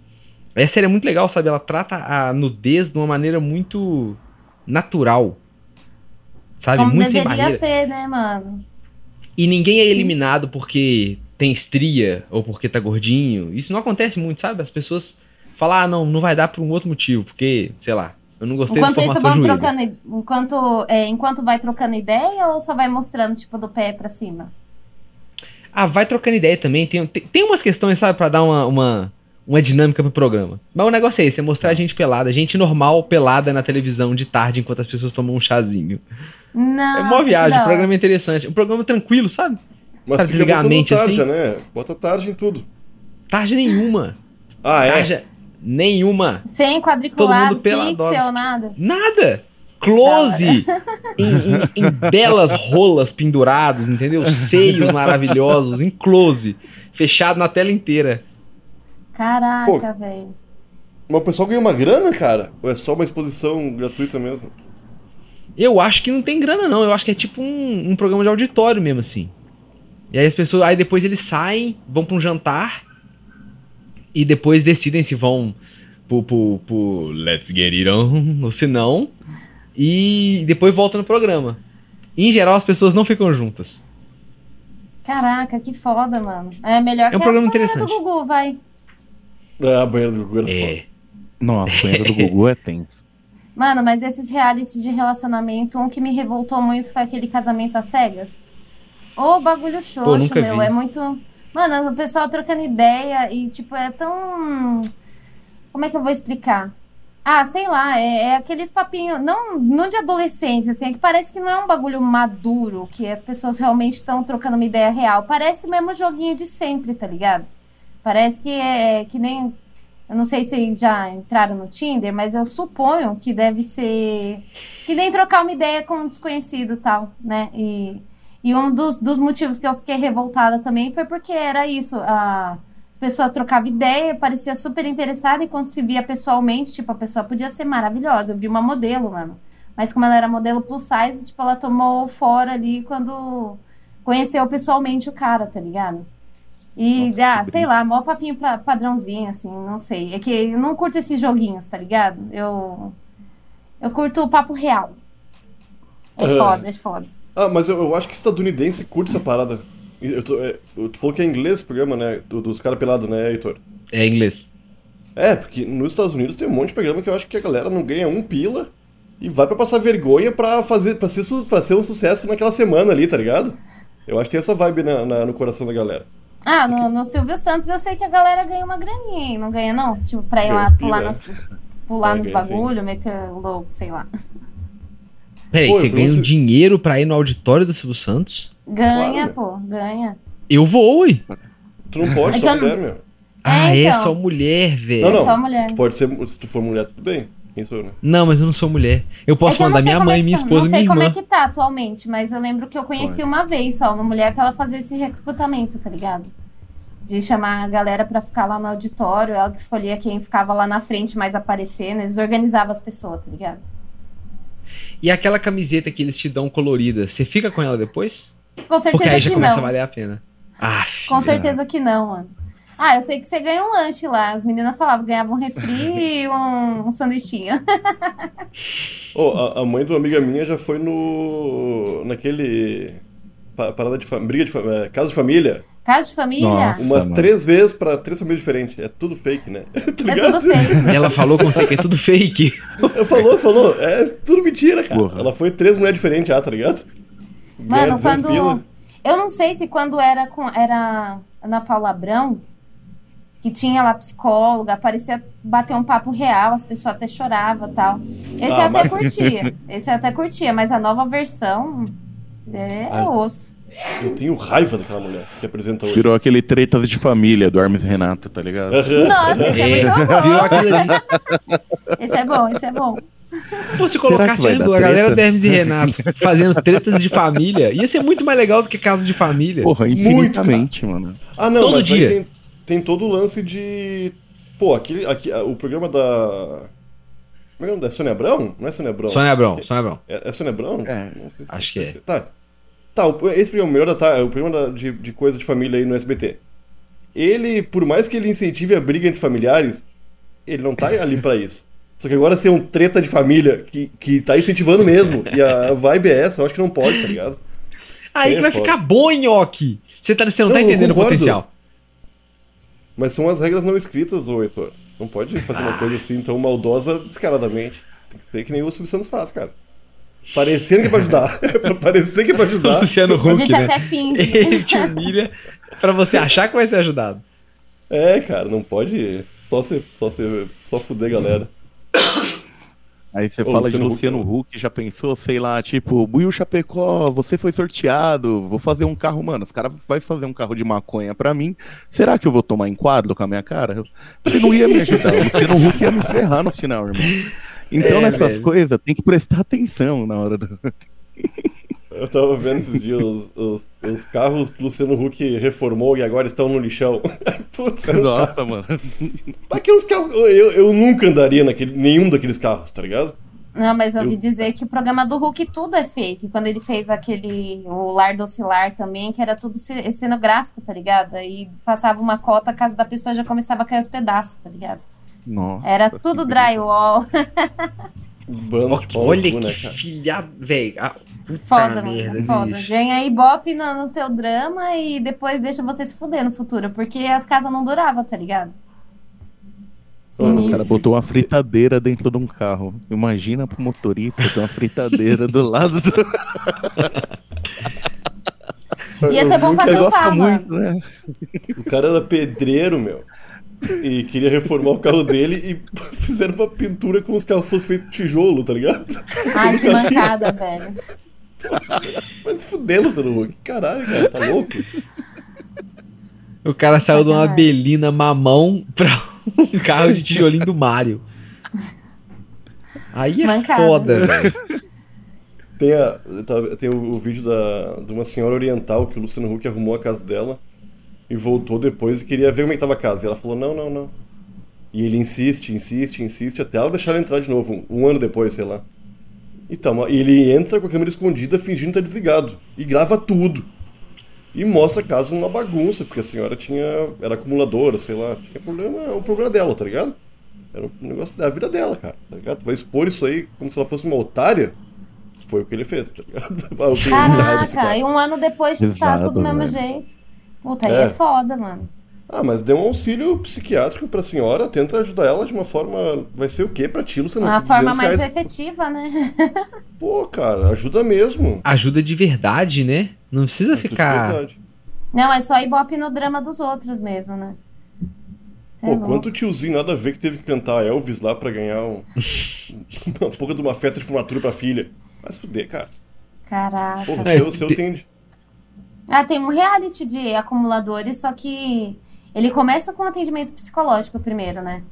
Aí a série é muito legal, sabe? Ela trata a nudez de uma maneira muito natural. Sabe? Como muito deveria ser, né, mano? e ninguém é eliminado porque tem estria ou porque tá gordinho. Isso não acontece muito, sabe? As pessoas falam, ah, não, não vai dar por um outro motivo, porque, sei lá, eu não gostei enquanto da isso vão trocando, enquanto, é, enquanto vai trocando ideia ou só vai mostrando, tipo, do pé pra cima? Ah, vai trocando ideia também. Tem, tem, tem umas questões, sabe, pra dar uma, uma, uma dinâmica pro programa. Mas o negócio é esse, é mostrar a gente pelada, gente normal pelada na televisão de tarde enquanto as pessoas tomam um chazinho. Não. É uma viagem, o programa é interessante. Um programa tranquilo, sabe? Mas pra desligar a mente tarde, assim. né? Bota tarde em tudo. Tarde nenhuma. Ah, é? Tarde nenhuma. Sem quadriculado, pixel, nada. Nada! Close em, em, em, belas rolas penduradas, entendeu? Seios maravilhosos, em close. Fechado na tela inteira. Caraca, velho. Mas o pessoal ganha uma grana, cara? Ou é só uma exposição gratuita mesmo? Eu acho que não tem grana, não. Eu acho que é tipo um, um programa de auditório mesmo, assim. E aí as pessoas. Aí depois eles saem, vão pra um jantar. E depois decidem se vão pro, pro, pro Let's Get It On, ou se não. E depois voltam no programa. E, em geral, as pessoas não ficam juntas. Caraca, que foda, mano. É melhor é um que programa a interessante. do Gugu, vai. É, a banheira do Gugu era é. Foda. Nossa, a banheira do Gugu é tenso. Mano, mas esses reality de relacionamento, um que me revoltou muito foi aquele casamento às cegas. Ô, bagulho xoxo, Pô, meu. Vi. É muito. Mano, o pessoal trocando ideia e, tipo, é tão. Como é que eu vou explicar? Ah, sei lá, é, é, aqueles papinhos, não, não de adolescente, assim, é que parece que não é um bagulho maduro, que as pessoas realmente estão trocando uma ideia real. Parece o mesmo joguinho de sempre, tá ligado? Parece que é, é que nem. Eu não sei se já entraram no Tinder, mas eu suponho que deve ser. Que nem trocar uma ideia com um desconhecido tal, né? E, e um dos, dos motivos que eu fiquei revoltada também foi porque era isso. A pessoa trocava ideia, parecia super interessada e quando se via pessoalmente, tipo, a pessoa podia ser maravilhosa. Eu vi uma modelo, mano. Mas como ela era modelo plus size, tipo, ela tomou fora ali quando conheceu pessoalmente o cara, tá ligado? E, Nossa, ah, sei lá, maior papinho pra, padrãozinho, assim, não sei. É que eu não curto esses joguinhos, tá ligado? Eu. Eu curto o papo real. É uh, foda, é foda. Ah, mas eu, eu acho que estadunidense curte essa parada. Eu tô, é, tu falou que é inglês o programa, né? Dos caras pelados, né, Heitor? É inglês. É, porque nos Estados Unidos tem um monte de programa que eu acho que a galera não ganha um pila e vai para passar vergonha pra, fazer, pra, ser, pra ser um sucesso naquela semana ali, tá ligado? Eu acho que tem essa vibe na, na no coração da galera. Ah, no, no, Silvio Santos eu sei que a galera ganha uma graninha, hein? Não ganha, não? Tipo, pra ir lá pular, nas, pular é, nos bagulho, meter o logo, sei lá. Peraí, você ganha um dinheiro pra ir no auditório do Silvio Santos? Ganha, claro, pô, ganha. Eu vou, ui. Tu não pode, é só mulher, meu. Ah, é, é então. só mulher, velho. Não, não. É só mulher. Tu pode ser, se tu for mulher, tudo bem. Quem sou, né? Não, mas eu não sou mulher. Eu posso é mandar minha mãe, é minha tá. esposa e minha irmã. Não sei como é que tá atualmente, mas eu lembro que eu conheci uma vez só, uma mulher que ela fazia esse recrutamento, tá ligado? De chamar a galera pra ficar lá no auditório, ela que escolhia quem ficava lá na frente mais aparecendo, eles organizavam as pessoas, tá ligado? E aquela camiseta que eles te dão colorida, você fica com ela depois? Com certeza Porque aí já que começa não. a valer a pena. Ah, com certeza que não, mano. Ah, eu sei que você ganha um lanche lá. As meninas falavam, ganhavam um refri e um, um sanduichinho. oh, a, a, mãe de uma amiga minha já foi no. naquele. Parada de briga de é, casa de família. Casa de família? Nossa, Umas mano. três vezes pra três famílias diferentes. É tudo fake, né? Tá é tudo fake. Ela falou com você que é tudo fake. falou, falou. É tudo mentira, cara. Porra. Ela foi três mulheres diferentes já, tá ligado? Mano, quando. Pila. Eu não sei se quando era com. Era Ana Paula Abrão, que tinha lá psicóloga, aparecia bater um papo real, as pessoas até choravam tal. Esse ah, eu até mas... curtia. Esse eu até curtia, mas a nova versão é ah, osso. Eu tenho raiva daquela mulher que apresenta hoje. Virou aquele tretas de família do Hermes Renato, tá ligado? Nossa, esse é muito bom. Esse é bom, esse é bom. Pô, se colocasse a, a galera do Hermes e Renato fazendo tretas de família, ia ser muito mais legal do que casos de família. Porra, infinitamente, muito, mano. Ah, não, todo mas dia. Tem, tem, todo o lance de. Pô, aquele, aqui, o programa da. Como é, é o nome da Sônia Abrão? Não é Sônia Abrão? Sônia Abrão, Sônia Abrão. É, é Sônia Abrão? É, acho que é. Tá. Tá, esse programa melhor tá, é o programa de, de coisa de família aí no SBT. Ele, por mais que ele incentive a briga entre familiares, ele não tá ali para isso. Só que agora ser um treta de família que, que tá incentivando mesmo. E a vibe é essa, eu acho que não pode, tá ligado? Aí é, que vai foda. ficar bom, Nhoque. Você, tá, você não, tá não tá entendendo o potencial. Mas são as regras não escritas, ô Heitor. Não pode fazer uma coisa assim tão maldosa descaradamente. Tem que ser que nem o Silvio Santos faz, cara. Parecendo que é pra ajudar. pra parecer que é pra ajudar. Luciano Huck, A gente né? até finge. Ele te humilha pra você achar que vai ser ajudado. É, cara, não pode só se, só se, só fuder galera. Aí você Ô, fala Luciano de Luciano Huck, Huck, já pensou, sei lá, tipo, Buiu Chapecó, você foi sorteado, vou fazer um carro, mano, os caras vai fazer um carro de maconha pra mim, será que eu vou tomar enquadro com a minha cara? Ele não ia me ajudar, o Luciano Huck ia me ferrar no final, irmão. Então é, nessas coisas tem que prestar atenção na hora do... Eu tava vendo esses dias os, os, os, carros que o Luciano Huck reformou e agora estão no lixão. Putz, Nossa, tá... mano. Aqueles carros. Eu, eu nunca andaria naquele, nenhum daqueles carros, tá ligado? Não, mas eu ouvi eu... dizer que o programa do Hulk tudo é fake. Quando ele fez aquele. O Lar do Oscilar também, que era tudo cenográfico, tá ligado? E passava uma cota, a casa da pessoa já começava a cair os pedaços, tá ligado? Nossa, era tudo drywall. Bando Olha que filha. Velho, Foda, mano. foda. Ganha Ibope no, no teu drama e depois deixa você se fuder no futuro. Porque as casas não duravam, tá ligado? o cara botou uma fritadeira dentro de um carro. Imagina pro motorista ter uma fritadeira do lado do. Ia ser bom pra cantar, mano. Muito, né? O cara era pedreiro, meu. E queria reformar o carro dele e fizeram uma pintura como se o carro fosse feito de tijolo, tá ligado? Ai, que mancada, velho. Mas fudendo, Luciano Huck. Caralho, cara, tá louco? O cara saiu de uma belina mamão pra um carro de tijolinho do Mario. Aí é Mancada. foda, velho. Tem, a, tem o, o, vídeo da, de uma senhora oriental que o Luciano Huck arrumou a casa dela e voltou depois e queria ver como é que tava a casa. E ela falou: não, não, não. E ele insiste, insiste, insiste, até ela deixar ela entrar de novo, um, um ano depois, sei lá. Então, ele entra com a câmera escondida fingindo estar desligado. E grava tudo. E mostra a casa uma bagunça, porque a senhora tinha. era acumuladora, sei lá. Tinha problema. É um problema dela, tá ligado? Era um negócio da vida dela, cara. Tá ligado? Vai expor isso aí como se ela fosse uma otária. Foi o que ele fez, tá ligado? Caraca, e um ano depois Exato, tá tudo do mesmo né? jeito. Puta, aí é. é foda, mano. Ah, mas dê um auxílio psiquiátrico pra senhora, tenta ajudar ela de uma forma. Vai ser o quê pra ti, Luciano? Uma forma mais reais... efetiva, né? Pô, cara, ajuda mesmo. Ajuda de verdade, né? Não precisa ajuda ficar. Não, é só ibope no drama dos outros mesmo, né? Cê Pô, é quanto tiozinho nada a ver que teve que cantar Elvis lá pra ganhar um... uma porra de uma festa de formatura pra filha. Vai se fuder, cara. Caraca. Porra, o seu, seu tem. Ah, tem um reality de acumuladores, só que ele começa com atendimento psicológico primeiro, né?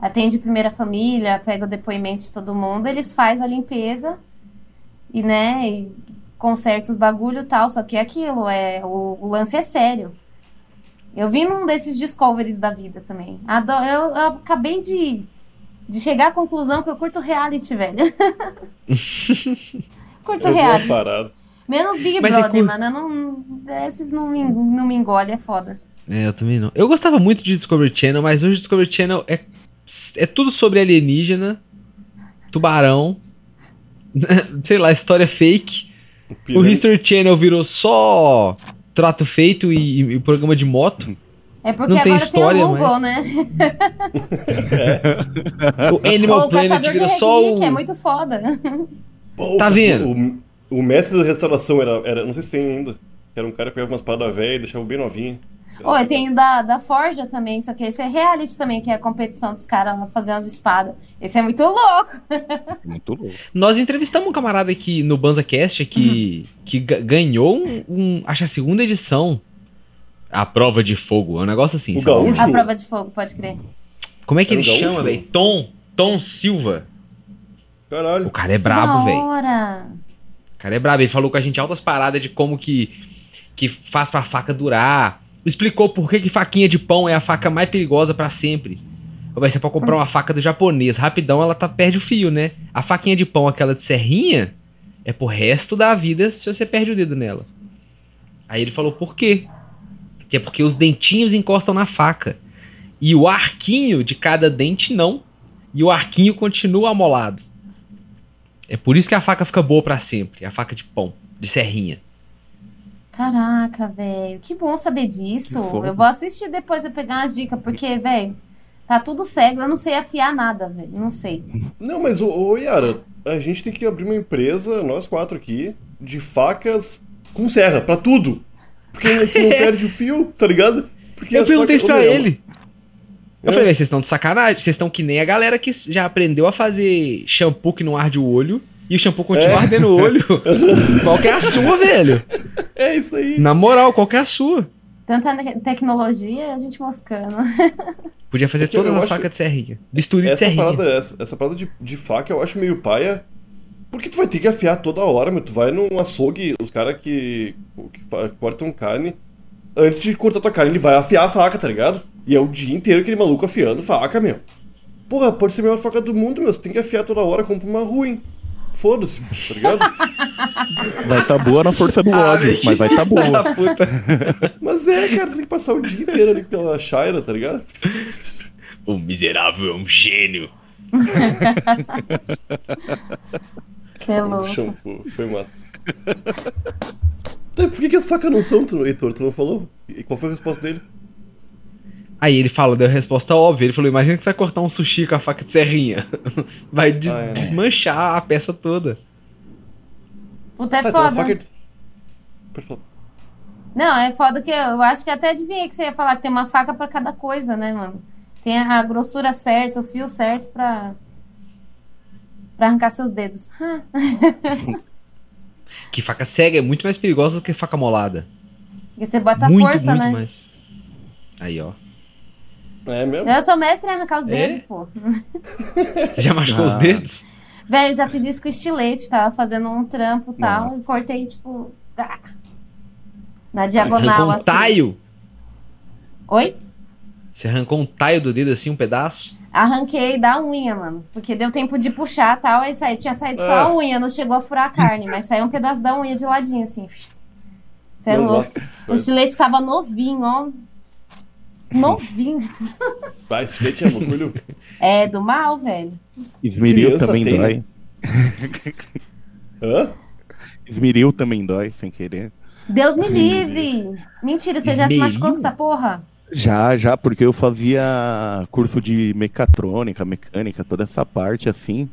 Atende primeira família, pega o depoimento de todo mundo, eles fazem a limpeza e, né, e conserta os bagulho e tal, só que é aquilo, é, o, o, lance é sério. Eu vi num desses discoveries da vida também. Adoro, eu, eu acabei de, de chegar à conclusão que eu curto reality, velho. curto eu reality. Menos Big Mas Brother, mano. Eu não, esses não me, não me engole, é foda. É, eu também não. Eu gostava muito de Discovery Channel, mas hoje Discovery Channel é, é tudo sobre alienígena, tubarão, sei lá, história fake. O, o History Channel virou só trato feito e, e, programa de moto. É porque não agora tem, história, tem o Google, mas... né? é. O Animal o Planet virou só o... é muito foda. Pô, tá vendo? O, o mestre da restauração era, era, não sei se tem ainda, era um cara que pegava umas paradas velhas e deixava bem novinho. Oh, eu tenho da, da Forja também, só que esse é reality também, que é a competição dos caras fazer umas espadas. Esse é muito louco. Muito louco. Nós entrevistamos um camarada aqui no BanzaCast que, uhum. que ganhou um, um, acho a segunda edição. A prova de fogo. É um negócio assim. O gaúcho? A prova de fogo, pode crer. Como é que ele chama, velho? Tom. Tom Silva. Caralho. O cara é brabo, velho. O cara é brabo. Ele falou com a gente altas paradas de como que, que faz pra faca durar explicou por que, que faquinha de pão é a faca mais perigosa para sempre. Vai ser pra comprar uma faca do japonês, rapidão ela tá, perde o fio, né? A faquinha de pão, aquela de serrinha, é pro resto da vida se você perde o dedo nela. Aí ele falou por quê? Que é porque os dentinhos encostam na faca. E o arquinho de cada dente não. E o arquinho continua amolado. É por isso que a faca fica boa para sempre. A faca de pão, de serrinha. Caraca, velho. Que bom saber disso. Eu vou assistir depois e pegar umas dicas, porque, velho, tá tudo cego. Eu não sei afiar nada, velho. Não sei. Não, mas, ô, ô, Yara, a gente tem que abrir uma empresa, nós quatro aqui, de facas com serra, pra tudo. Porque assim não perde o fio, tá ligado? Porque eu perguntei isso pra ele. Eu é. falei, vocês estão de sacanagem. Vocês estão que nem a galera que já aprendeu a fazer shampoo que não arde o olho e o shampoo continua é. ardendo o olho. qual que é a sua, velho? É isso aí. Na moral, qual que é a sua? Tanta tecnologia a gente moscando. Podia fazer Porque todas as acho... facas de serrinha. Bisturi essa de serrinha. Parada, essa, essa parada de, de faca eu acho meio paia. Porque tu vai ter que afiar toda hora, meu. Tu vai num açougue, os caras que, que cortam carne. Antes de cortar tua carne, ele vai afiar a faca, tá ligado? E é o dia inteiro aquele maluco afiando faca, meu. Porra, pode ser a melhor faca do mundo, meu. Você tem que afiar toda hora, compra uma ruim. Foda-se, tá ligado? Vai tá boa na força do ah, ódio, mas vai tá boa. mas é, cara, tem que passar o dia inteiro ali aquela Shaira, tá ligado? O miserável é um gênio. que louco. Shampoo, foi massa. Tá, por que, que as facas não são, Heitor? Tu não falou? E qual foi a resposta dele? Aí ele falou, deu a resposta óbvia. Ele falou: Imagina que você vai cortar um sushi com a faca de serrinha. vai des ah, é. desmanchar a peça toda. Puta, é ah, foda. Faca de... Não, é foda que eu acho que até adivinhei que você ia falar que tem uma faca para cada coisa, né, mano? Tem a grossura certa, o fio certo pra, pra arrancar seus dedos. que faca cega é muito mais perigosa do que faca molada. Porque você bota muito, força, muito né? Mais. Aí, ó. É mesmo? Eu sou mestre em arrancar os é? dedos, pô. Você já machucou ah. os dedos? Velho, já fiz isso com estilete, tava fazendo um trampo e tal, e cortei, tipo, tá. Na diagonal, um assim. taio? Oi? Você arrancou um taio do dedo assim, um pedaço? Arranquei da unha, mano. Porque deu tempo de puxar e tal, aí saí, tinha saído só a ah. unha, não chegou a furar a carne, mas saiu um pedaço da unha de ladinho, assim. Você é louco. O estilete tava novinho, ó. Novinho. Vai, leite é bagulho. É do mal, velho. Esmeril também tem, dói. Né? Hã? Esmeril também dói, sem querer. Deus me livre! Mentira, você Esmeril? já se machucou com essa porra? Já, já, porque eu fazia curso de mecatrônica, mecânica, toda essa parte assim.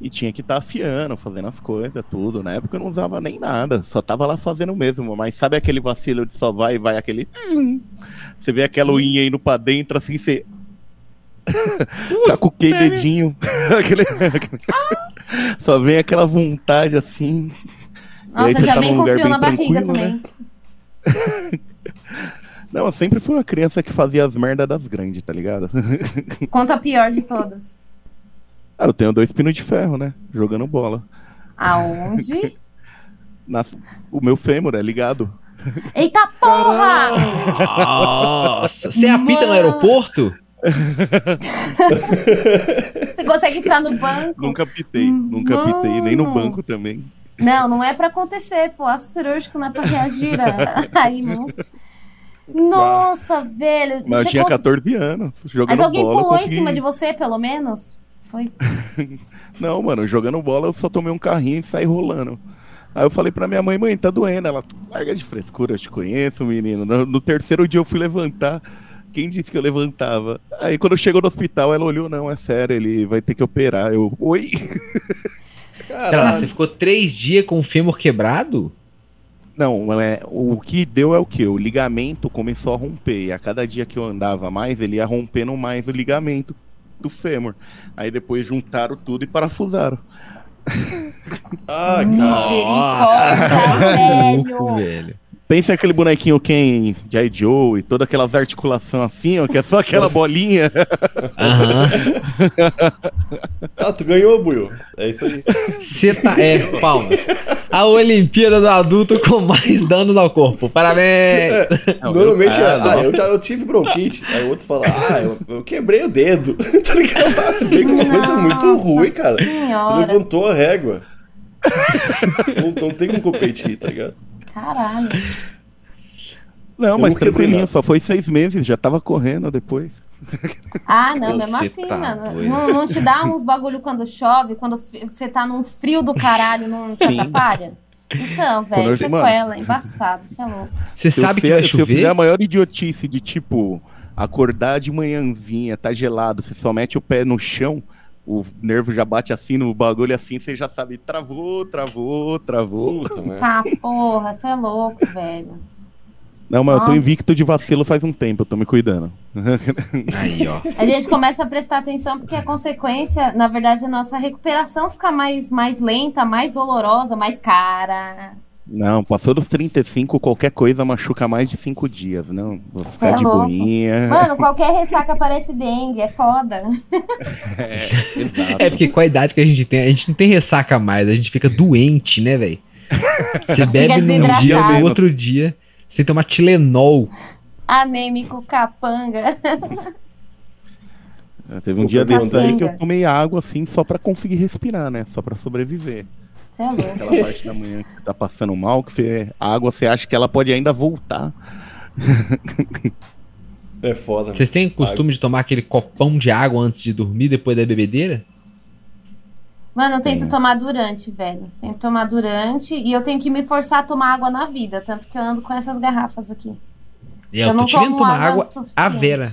E tinha que estar tá afiando, fazendo as coisas, tudo. Na época eu não usava nem nada, só tava lá fazendo mesmo. Mas sabe aquele vacilo de só vai e vai aquele. Você vê aquela unha indo pra dentro assim, você. tá com o que dedinho. aquele... só vem aquela vontade assim. Nossa, já tá vem com frio na barriga também. Né? Não, eu sempre fui uma criança que fazia as merdas das grandes, tá ligado? Conta a pior de todas. Ah, eu tenho dois pinos de ferro, né? Jogando bola. Aonde? Na... O meu fêmur é ligado. Eita porra! Nossa, você apita no aeroporto? você consegue entrar no banco? Nunca apitei, nunca Mano. apitei, nem no banco também. Não, não é pra acontecer, pô. Aço cirúrgico não é pra reagir aí, não. Nossa, velho. Mas eu tinha cons... 14 anos. Jogando Mas alguém bola, pulou consegui... em cima de você, pelo menos? Foi. não, mano, jogando bola eu só tomei um carrinho e saí rolando. Aí eu falei pra minha mãe, mãe, tá doendo. Ela, larga de frescura, eu te conheço, menino. No, no, terceiro dia eu fui levantar. Quem disse que eu levantava? Aí quando chegou no hospital, ela olhou, não, é sério, ele vai ter que operar. Eu, oi? Caralho, você ficou três dias com o fêmur quebrado? Não, é, o que deu é o que? O ligamento começou a romper. E a cada dia que eu andava mais, ele ia rompendo mais o ligamento do fêmur. Aí depois juntaram tudo e parafusaram. ah, cara. velho. Pensa aquele bonequinho Ken J. Joe e todas aquelas articulações assim, ó, que é só aquela bolinha. Aham. ah, tu ganhou, Buio. É isso aí. Você tá. É, palmas. A Olimpíada do adulto com mais danos ao corpo. Parabéns! É, normalmente, ah, ah eu, já, eu tive bronquite. Aí o outro fala, ah, eu, eu quebrei o dedo. tá ligado? Ah, tu veio com uma coisa muito ruim, cara. Senhora. Tu levantou a régua. não, não tem como competir, tá ligado? Caralho. Não, eu mas tranquilinho, só foi seis meses, já tava correndo depois. Ah, não, mesmo assim, tá mano. Não, não, te dá uns bagulho quando chove, quando você tá num frio do caralho, não te Sim. atrapalha? Então, velho, sequela, mano, embaçado, você é louco. Você sabe que vai chover? Se eu fizer a maior idiotice de, tipo, acordar de manhãzinha, tá gelado, você só mete o pé no chão, o nervo já bate assim no bagulho assim, você já sabe, travou, travou, travou. Tá, porra, você é louco, velho. Não, mas Nossa. eu tô invicto de vacilo faz um tempo, eu tô me cuidando. Aí, ó. A gente começa a prestar atenção porque a consequência, na verdade, a nossa recuperação fica mais, mais lenta, mais dolorosa, mais cara. Não, passou dos 35, qualquer coisa machuca mais de 5 dias. Não, vou ficar é de louco. boinha. Mano, qualquer ressaca parece dengue, é foda. É, é, porque com a idade que a gente tem, a gente não tem ressaca mais, a gente fica doente, né, velho? Você bebe num dia, no outro dia, você tem que tomar Tilenol. Anêmico, capanga. É, teve um o dia desse aí que eu tomei água assim só para conseguir respirar, né? Só para sobreviver. Você é louco. Aquela parte da manhã que tá passando mal, que você, a água você acha que ela pode ainda voltar. É foda. Vocês têm costume água. de tomar aquele copão de água antes de dormir, depois da bebedeira? Mano, eu tento tomar durante, velho. Tento tomar durante e eu tenho que me forçar a tomar água na vida. Tanto que eu ando com essas garrafas aqui. E eu, eu não tô tomo tomar água, água a vera.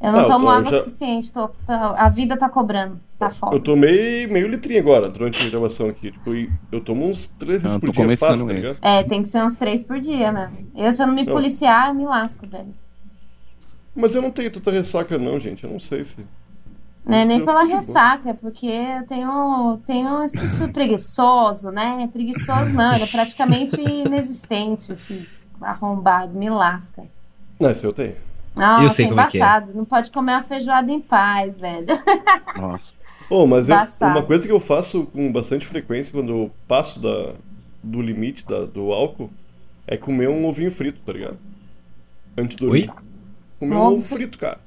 Eu não, não tomo água já... suficiente, tô, tô, a vida tá cobrando, tá foda. Eu tomei meio litrinho agora, durante a gravação aqui. Tipo, eu tomo uns 3 litros por dia fácil, tá ligado? É, tem que ser uns 3 por dia mesmo. Eu, se eu não me não. policiar, eu me lasco, velho. Mas eu não tenho tanta ressaca não, gente. Eu não sei se... Não é nem pela ressaca, é porque eu tenho, tenho um espírito preguiçoso, né? Preguiçoso não, ele é praticamente inexistente, assim, arrombado, me lasca. Não, esse eu tenho. Nossa, eu sei como embaçado. É que é. Não pode comer uma feijoada em paz, velho. Nossa. Oh, mas eu, uma coisa que eu faço com bastante frequência quando eu passo da, do limite da, do álcool é comer um ovinho frito, tá ligado? Antes de dormir. Oi? Comer um, ovo frito, cara.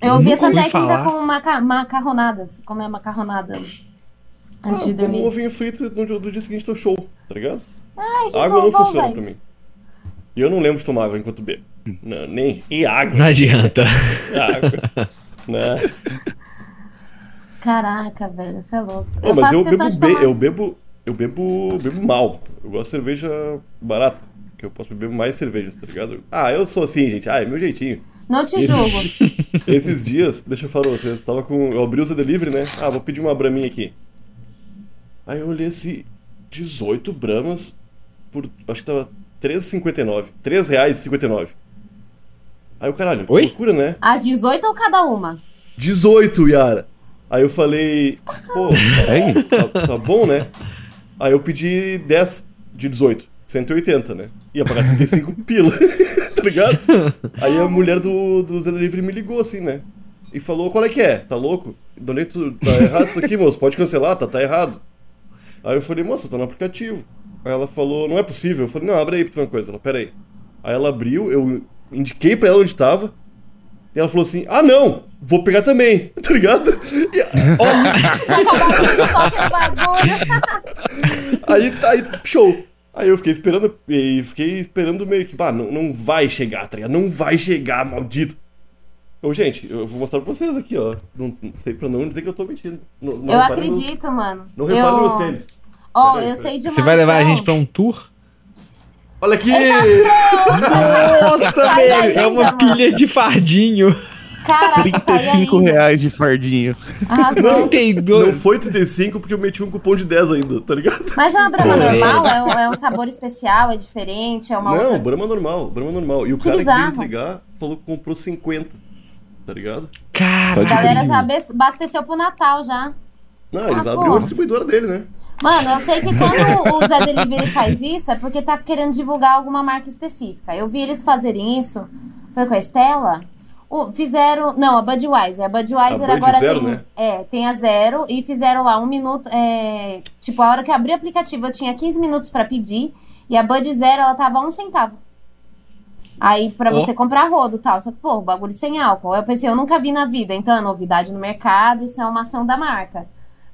Eu ouvi essa técnica falar. como maca macarronada. Você comer macarronada antes ah, de dormir. Um ovinho frito no, no dia seguinte do show, tá ligado? Ai, que água bom, não funciona pra mim. E eu não lembro de tomar água enquanto bebo. Não, nem. E água. Não adianta. água. né? Caraca, velho, você é louco. eu mas eu bebo, be eu bebo. Eu bebo. bebo mal. Eu gosto de cerveja barata. Que eu posso beber mais cervejas, tá ligado? Ah, eu sou assim, gente. Ah, é meu jeitinho. Não te julgo. Esses dias, deixa eu falar pra vocês, tava com. Eu abri o Zé Delivery, né? Ah, vou pedir uma braminha aqui. Aí eu olhei assim, 18 bramas por. Acho que tava 3,59. 3 reais e 59. Aí o caralho, Oi? loucura, né? As 18 ou cada uma? 18, Yara. Aí eu falei, pô, tá, tá bom, né? Aí eu pedi 10 de 18, 180, né? Ia pagar 35 pila, tá ligado? Aí a mulher do, do Zé Delivery me ligou assim, né? E falou, qual é que é? Tá louco? Donei tu, tá errado isso aqui, moço, pode cancelar, tá, tá errado. Aí eu falei, moça, tá no aplicativo. Aí ela falou, não é possível. Eu falei, não, abre aí pra uma coisa. Ela, pera aí. Aí ela abriu, eu indiquei pra ela onde tava. E ela falou assim: Ah, não, vou pegar também, tá ligado? E, ó, aí, aí, show. Aí eu fiquei esperando, e fiquei esperando meio que, pá, não, não vai chegar, tá ligado? Não vai chegar, maldito. Ô, gente, eu vou mostrar pra vocês aqui, ó. Não, não sei pra não dizer que eu tô mentindo. Não, não eu acredito, meus, mano. Não repara eu... nos tênis. Ó, oh, eu sei de uma Você vai levar a gente pra um tour? Olha aqui! Nossa, velho! É uma pilha de fardinho. Caraca, 35 tá reais de fardinho. Não, não foi 35 porque eu meti um cupom de 10 ainda, tá ligado? Mas é uma brama normal? É um, é um, sabor especial? É diferente? É uma não, outra... brama normal, brama normal. E o que cara bizarro. que veio entregar falou que comprou 50, tá ligado? Cara, a galera já abasteceu pro Natal já. Não, ah, abriu a distribuidora dele, né? Mano, eu sei que quando o Zé Delivery faz isso é porque tá querendo divulgar alguma marca específica. Eu vi eles fazerem isso. Foi com a Estela? O, fizeram. Não, a Budweiser. A Budweiser a agora zero, tem. Né? É, tem a zero. E fizeram lá um minuto. É, tipo, a hora que eu abri o aplicativo, eu tinha 15 minutos para pedir. E a Bud Zero, ela tava um centavo. Aí, pra oh. você comprar rodo e tal. Só que, pô, bagulho sem álcool. Eu pensei, eu nunca vi na vida. Então, é novidade no mercado. Isso é uma ação da marca.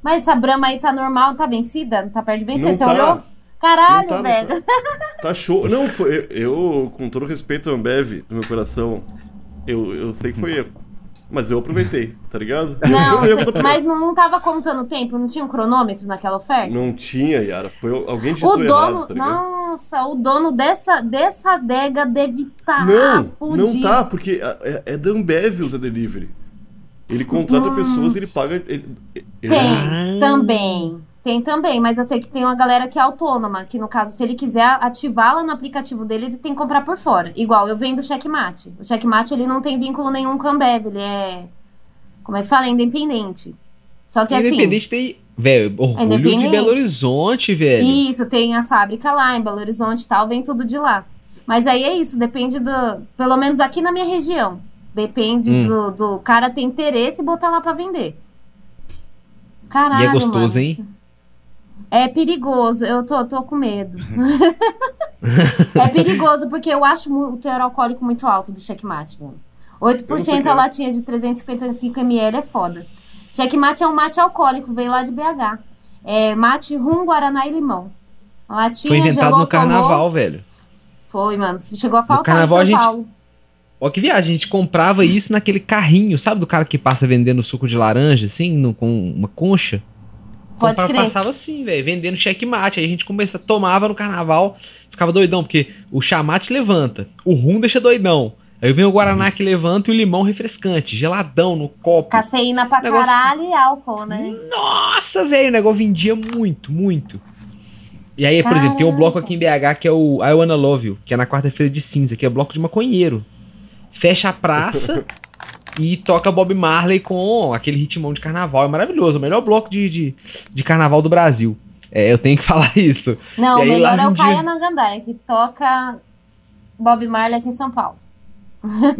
Mas essa Brahma aí tá normal, tá vencida? Não tá perto de vencer? Não Você tá. olhou? Caralho, tá, velho. Tá, tá, show. Não, foi, eu, com todo respeito ao Ambev do meu coração, eu, eu sei que foi erro. Mas eu aproveitei, tá ligado? Não, você, mas não tava contando o tempo? Não tinha um cronômetro naquela oferta? Não tinha, Yara. Foi alguém digitou o dono, errado, tá Nossa, o dono dessa, dessa adega deve estar tá Não, fudido. não tá, porque é, é da Ambev Zé Delivery. Ele contrata hum. pessoas e ele paga... Ele, ele... Tem, também. Tem também, mas eu sei que tem uma galera que é autônoma, que no caso, se ele quiser ativá-la no aplicativo dele, ele tem que comprar por fora. Igual, eu vendo o Checkmate. O Checkmate, ele não tem vínculo nenhum com a Ambev, ele é... Como é que fala? É independente. Só que assim... Independente tem... Velho, orgulho de Belo Horizonte, velho. Isso, tem a fábrica lá em Belo Horizonte e tal, vem tudo de lá. Mas aí é isso, depende do... Pelo menos aqui na minha região. Depende hum. do, do cara ter interesse e botar lá para vender. Caralho, E é gostoso, mano. hein? É perigoso, eu tô, tô com medo. é perigoso porque eu acho o teor alcoólico muito alto do checkmate, mano. 8% a latinha de 355ml é foda. Checkmate é um mate alcoólico, veio lá de BH. É mate rum, guaraná e limão. A latinha Foi inventado gelou, no carnaval, tomou. velho. Foi, mano. Chegou a faltar no carnaval, em São Paulo. A gente... Ó, que viagem, a gente comprava isso naquele carrinho, sabe do cara que passa vendendo suco de laranja, assim, no, com uma concha? Pode crer. Passava assim, velho, vendendo checkmate. Aí a gente começa, tomava no carnaval, ficava doidão, porque o chamate levanta, o rum deixa doidão. Aí vem o Guaraná que levanta e o limão refrescante, geladão no copo. Cafeína pra negócio... caralho e álcool, né? Nossa, velho, o negócio vendia muito, muito. E aí, por exemplo, tem um bloco aqui em BH que é o I Wanna Love You, que é na quarta-feira de cinza, que é bloco de maconheiro. Fecha a praça e toca Bob Marley com aquele ritmão de carnaval. É maravilhoso, o melhor bloco de, de, de carnaval do Brasil. É, eu tenho que falar isso. Não, o melhor é o Caia dia... Gandaia, que toca Bob Marley aqui em São Paulo.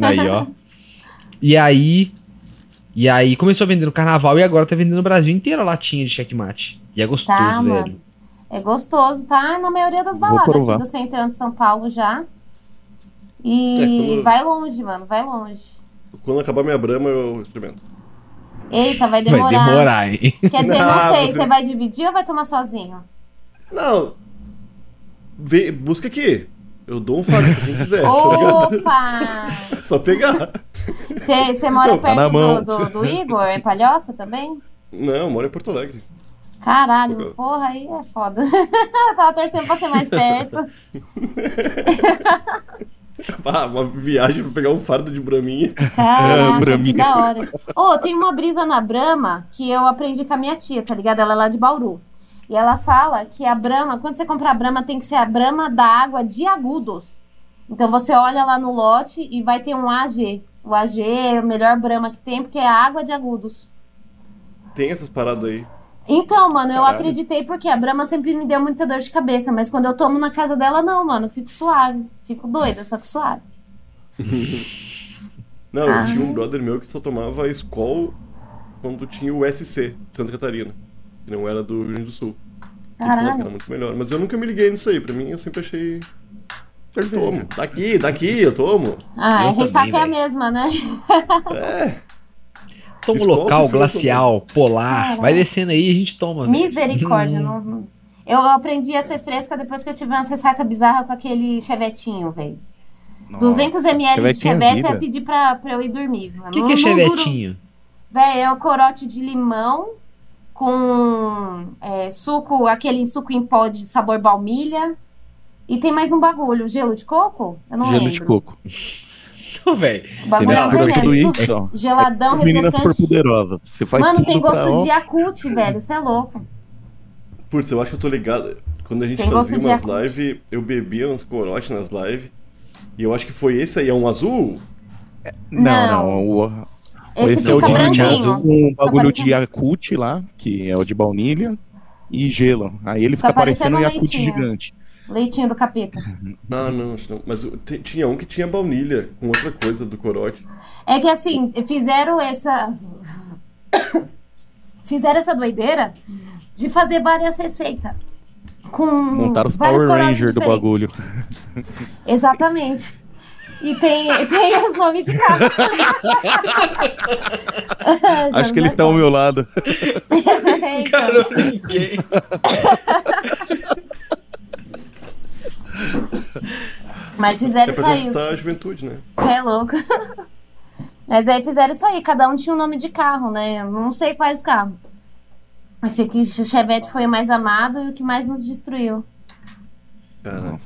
Aí, ó. E aí. E aí começou a vender no carnaval e agora tá vendendo no Brasil inteiro a latinha de checkmate. E é gostoso, tá, velho. Mano. É gostoso, tá na maioria das baladas aqui do centrão de São Paulo já. E é, vai longe, mano, vai longe. Quando acabar minha brama, eu experimento. Eita, vai demorar. Vai demorar, hein? Quer dizer, não, não sei, você... você vai dividir ou vai tomar sozinho? Não. Vem, busca aqui. Eu dou um fardo pra quem quiser. Tá Opa! Só pegar. Você mora não, tá perto tá do, do, do, Igor? É palhoça também? Não, eu moro em Porto Alegre. Caralho, porra, aí é foda. Tava torcendo pra ser mais perto. Ah, uma viagem pra pegar um fardo de braminha. Caraca, é, que da hora. Ô, oh, tem uma brisa na Brama que eu aprendi com a minha tia, tá ligado? Ela é lá de Bauru. E ela fala que a Brama, quando você comprar a Brama, tem que ser a Brama da água de agudos. Então você olha lá no lote e vai ter um AG. O AG é o melhor Brama que tem, porque é água de agudos. Tem essas paradas aí. Então, mano, eu acreditei porque a Brahma sempre me deu muita dor de cabeça, mas quando eu tomo na casa dela, não, mano, eu fico suave. Fico doida, só que suave. não, ah. tinha um brother meu que só tomava Skol quando tinha o SC, Santa Catarina. Que não era do Rio Grande do Sul. Caralho. Era muito melhor. Mas eu nunca me liguei nisso aí. Pra mim, eu sempre achei. Eu tomo. Daqui, daqui, eu tomo. Ah, eu a ressaca é a mesma, né? É. Toma um local glacial, polar. Caramba. Vai descendo aí e a gente toma. Misericórdia. não, eu aprendi a ser fresca depois que eu tive umas ressaca bizarra com aquele chevetinho, velho. 200 ml de chevette é pedir pra, pra eu ir dormir. O que, que é chevetinho? Velho, é o corote de limão com é, suco, aquele suco em pó de sabor baunilha. E tem mais um bagulho, gelo de coco? Eu não gelo lembro. de coco velho. Bagulho é Geladão, Meninas super poderosas. Você faz Mano, tem gosto pra... de Yakut, velho. Você é louco. Putz, eu acho que eu tô ligado. Quando a gente tem fazia umas lives, eu bebia uns corotes nas lives. E eu acho que foi esse aí, é um azul? Não, não. O, esse, esse é o de azul, um bagulho de Yakut lá, que é o de baunilha, e gelo. Aí ele fica, fica parecendo um Yakut gigante. Leitinho do capeta. Ah, não, não. Mas tinha um que tinha baunilha com outra coisa do corote. É que assim, fizeram essa. fizeram essa doideira de fazer várias receitas. Com. Montaram os Power Ranger do bagulho. Exatamente. E tem, tem os nomes de carro. Acho que ele tá ao meu lado. então. Cara, ninguém. Mas fizeram é pra isso aí. a juventude, né? Você é louco. Mas aí fizeram isso aí, cada um tinha um nome de carro, né? Não sei quais carros. Esse aqui, o Chevette foi o mais amado e o que mais nos destruiu. Cara,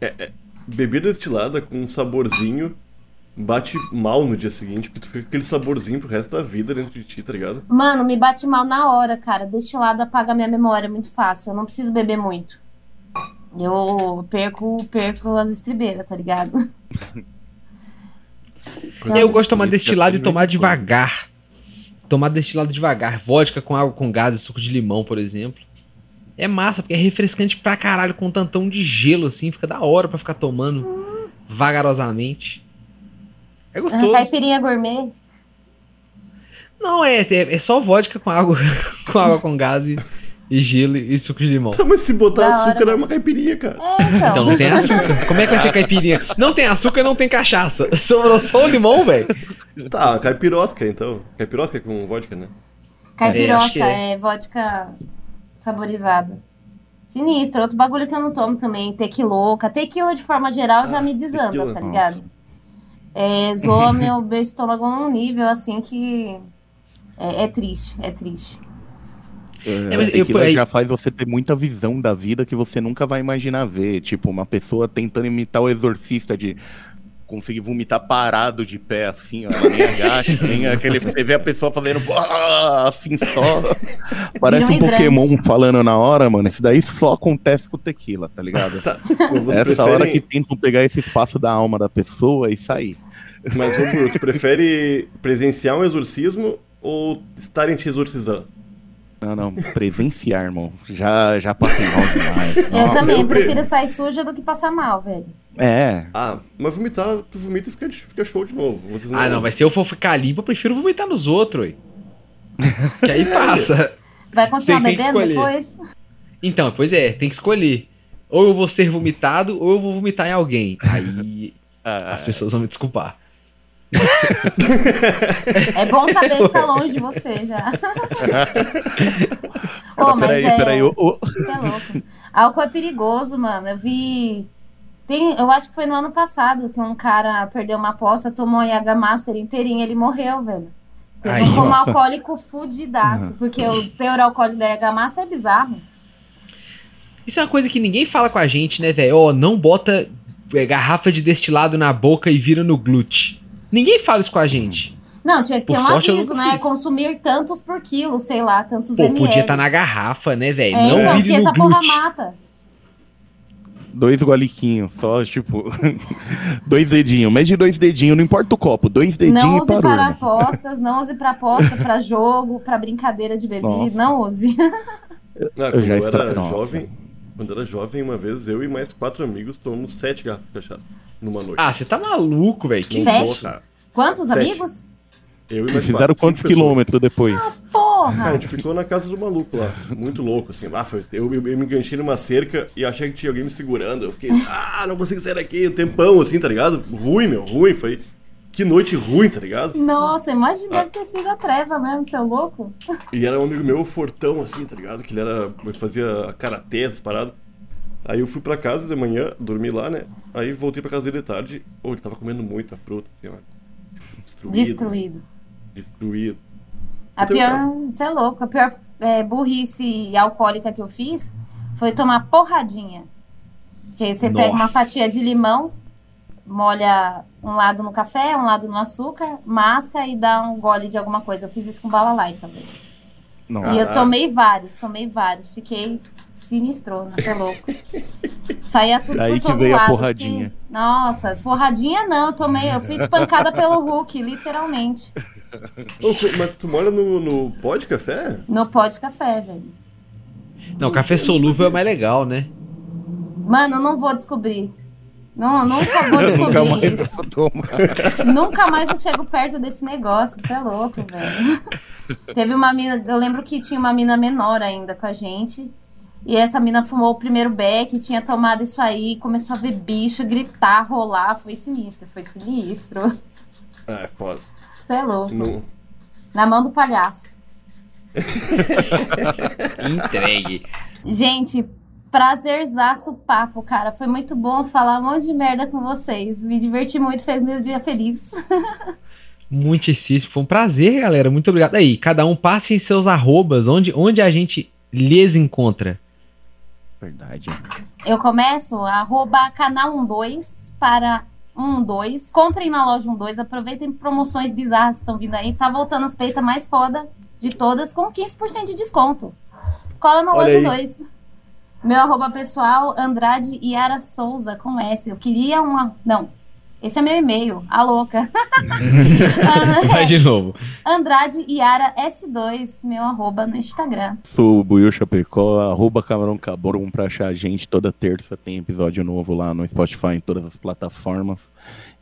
é, é, bebida destilada com um saborzinho bate mal no dia seguinte, porque tu fica com aquele saborzinho pro resto da vida dentro de ti, tá ligado? Mano, me bate mal na hora, cara. Destilado apaga minha memória muito fácil. Eu não preciso beber muito. Eu perco, perco as estribeiras, tá ligado? Eu gosto de tomar destilado e tomar devagar. Tomar destilado devagar. Vodka com água com gás e suco de limão, por exemplo. É massa, porque é refrescante pra caralho, com um tantão de gelo, assim. Fica da hora pra ficar tomando hum. vagarosamente. É gostoso. caipirinha gourmet? Não, é, é, é, só vodka com água com, água com gás e, e gelo e suco de limão. Tá, mas se botar da açúcar hora, é uma caipirinha, cara. É, então. então não tem açúcar. Como é que vai ser caipirinha? Não tem açúcar e não tem cachaça. Sobrou só o limão, velho. Tá, caipirosca, então. Caipirosca com vodka, né? Caipirosca é, é vodka saborizada. Sinistro. Outro bagulho que eu não tomo também, tequilouca. Tequila, de forma geral, ah, já me desanda, tequila, tá ligado? Nossa. É, zoa meu, meu estômago num nível, assim, que é, é triste, é triste. É, mas tequila eu, já faz você ter muita visão da vida que você nunca vai imaginar ver. Tipo, uma pessoa tentando imitar o exorcista de conseguir vomitar parado de pé, assim, ó. Ela nem agacha, nem aquele. Você vê a pessoa fazendo assim só. Parece um Pokémon falando na hora, mano. Isso daí só acontece com o tequila, tá ligado? Tá. Essa preferem... hora que tentam pegar esse espaço da alma da pessoa e sair. Mas, Bruno, tu prefere presenciar um exorcismo ou estarem te exorcizando? Não, não, presenciar, irmão. Já, já passei mal demais. Eu também, eu prefiro sair suja do que passar mal, velho. É. Ah, mas vomitar, tu vomita e fica, fica show de novo. Vocês não ah, não, mas se eu for ficar limpo, eu prefiro vomitar nos outros, ué. que aí passa. Vai continuar bebendo depois? Então, pois é, tem que escolher. Ou eu vou ser vomitado, ou eu vou vomitar em alguém. Aí ah, as pessoas vão me desculpar. É bom saber que tá longe de você já. oh, mas peraí, é... peraí. Oh, oh. Isso é louco. Álcool é perigoso, mano. Eu vi tem, eu acho que foi no ano passado que um cara perdeu uma aposta, tomou a Yaga Master inteirinha, ele morreu, velho. Teve um como alcoólico fudidaço, uhum. porque o teor alcoólico da Yaga Master é bizarro. Isso é uma coisa que ninguém fala com a gente, né, velho? Ó, oh, não bota garrafa de destilado na boca e vira no glute. Ninguém fala isso com a gente. Não, tinha que ter um sorte, aviso, né? Fiz. Consumir tantos por quilo, sei lá, tantos Pô, ml. podia estar tá na garrafa, né, velho? É, não então, vire porque no essa glute. porra mata dois goliquinhos, só tipo, dois dedinhos, mais de dois dedinhos, não importa o copo, dois dedinhos não e use para apostas, não use para aposta, para jogo, para brincadeira de bebida, Nossa. não use. Não, eu já era jovem, quando era jovem, uma vez eu e mais quatro amigos tomamos sete garrafas de cachaça numa noite. Ah, você tá maluco, velho? Sete? Quantos sete. amigos? Eu e mais Fizeram quatro, quantos quilômetros depois? Ah, porra! a gente ficou na casa do maluco lá. Muito louco, assim. Lá foi, eu, eu, eu, me enganchei numa cerca e achei que tinha alguém me segurando. Eu fiquei, ah, não consigo sair daqui. Um tempão, assim, tá ligado? Ruim, meu, ruim. Foi. Que noite ruim, tá ligado? Nossa, imagina, ah. deve ter sido a treva mesmo, seu louco. E era um amigo meu, fortão, assim, tá ligado? Que ele era. fazia karatê, essas paradas. Aí eu fui pra casa de manhã, dormi lá, né? Aí voltei pra casa dele de tarde. Oh, ele tava comendo muita fruta, assim, ó. Destruído. Destruído. Né? destruir. A então, pior, você é louco, a pior é, burrice alcoólica que eu fiz foi tomar porradinha. Que aí você Nossa. pega uma fatia de limão, molha um lado no café, um lado no açúcar, masca e dá um gole de alguma coisa. Eu fiz isso com bala light também. Nossa. E eu tomei vários, tomei vários. Fiquei sinistrona, você é louco. Saía tudo Aí por todo que veio lado. a porradinha. Fiquei... Nossa, porradinha não, eu tomei, eu fui espancada pelo Hulk, literalmente. Mas tu mora no, no pó de café? No pó de café, velho. Não, café solúvel é mais legal, né? Mano, eu não vou descobrir. Não, nunca vou descobrir nunca isso. nunca mais eu chego perto desse negócio, você é louco, velho. Teve uma mina, eu lembro que tinha uma mina menor ainda com a gente. E essa mina fumou o primeiro beck, tinha tomado isso aí, começou a ver bicho, gritar, rolar. Foi sinistro, foi sinistro. Ah, é foda. Você é louco. No... Na mão do palhaço. Entregue. Gente, prazerzaço papo, cara. Foi muito bom falar um monte de merda com vocês. Me diverti muito, fez meu dia feliz. Muitíssimo. Foi um prazer, galera. Muito obrigado. Aí, cada um passe em seus arrobas, onde, onde a gente lhes encontra. Verdade. Eu começo, arroba canal 12 para 12. Comprem na loja 12, aproveitem promoções bizarras que estão vindo aí. Tá voltando as peitas mais foda de todas com 15% de desconto. Cola na Olha loja aí. 2. Meu arroba pessoal, Andrade Yara Souza, com S. Eu queria uma. Não, esse é meu e-mail, a louca. Vai de novo. Andrade Iara S2, meu arroba no Instagram. Sou o Buiu Chapecó, arroba Camarão Cabrum pra achar a gente. Toda terça tem episódio novo lá no Spotify, em todas as plataformas.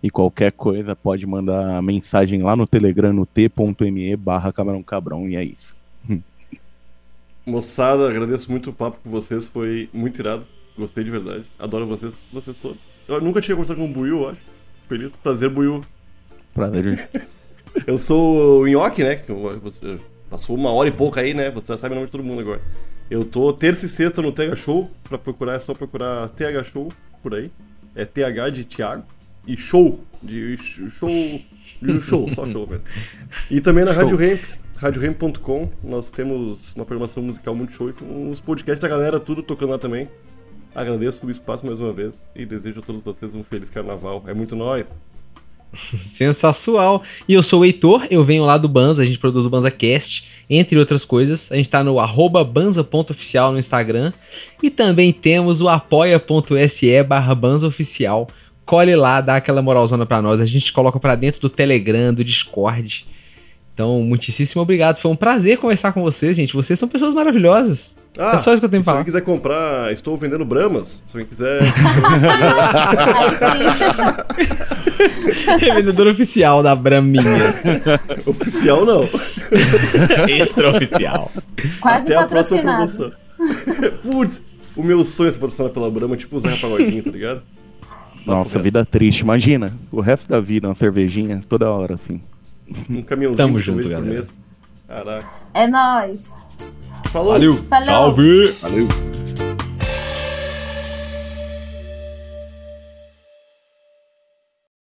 E qualquer coisa pode mandar mensagem lá no Telegram, no t.me barra Camarão Cabrão. E é isso. Moçada, agradeço muito o papo com vocês, foi muito irado. Gostei de verdade. Adoro vocês, vocês todos. Eu nunca tinha conversado com o Buiu, eu acho. Feliz. Prazer, Buiu. Prazer. eu sou o Nhoque, né? Passou uma hora e pouco aí, né? Você já sabe o nome de todo mundo agora. Eu tô terça e sexta no TH Show. Pra procurar, é só procurar TH Show por aí. É TH de Thiago. E show. De show. De show, só show mesmo. E também na show. Rádio Ramp. RadioRamp.com. Nós temos uma programação musical muito show e com os podcasts da galera, tudo tocando lá também. Agradeço o espaço mais uma vez e desejo a todos vocês um feliz carnaval. É muito nós. Sensacional. E eu sou o Heitor, eu venho lá do Banza, a gente produz o BanzaCast, entre outras coisas. A gente tá no arroba banza.oficial no Instagram. E também temos o apoia.se barra banzaoficial. Colhe lá, dá aquela moralzona pra nós. A gente coloca pra dentro do Telegram, do Discord. Então, muitíssimo obrigado. Foi um prazer conversar com vocês, gente. Vocês são pessoas maravilhosas. Ah, é só isso que eu tenho pra falar. Se alguém quiser comprar, estou vendendo Bramas. Se alguém quiser. é vendedor oficial da Braminha. oficial não. Extraoficial. Quase Até patrocinado. a próxima promoção. Putz, o meu sonho é ser patrocinado pela Brahma, tipo o Zé Pagodinho, tá ligado? Nossa, vida triste. Imagina, o resto da vida, uma cervejinha, toda hora, assim. Um caminhãozinho Tamo junto, galera. Caraca. É nóis. Falou. Valeu. Valeu. Salve. Valeu.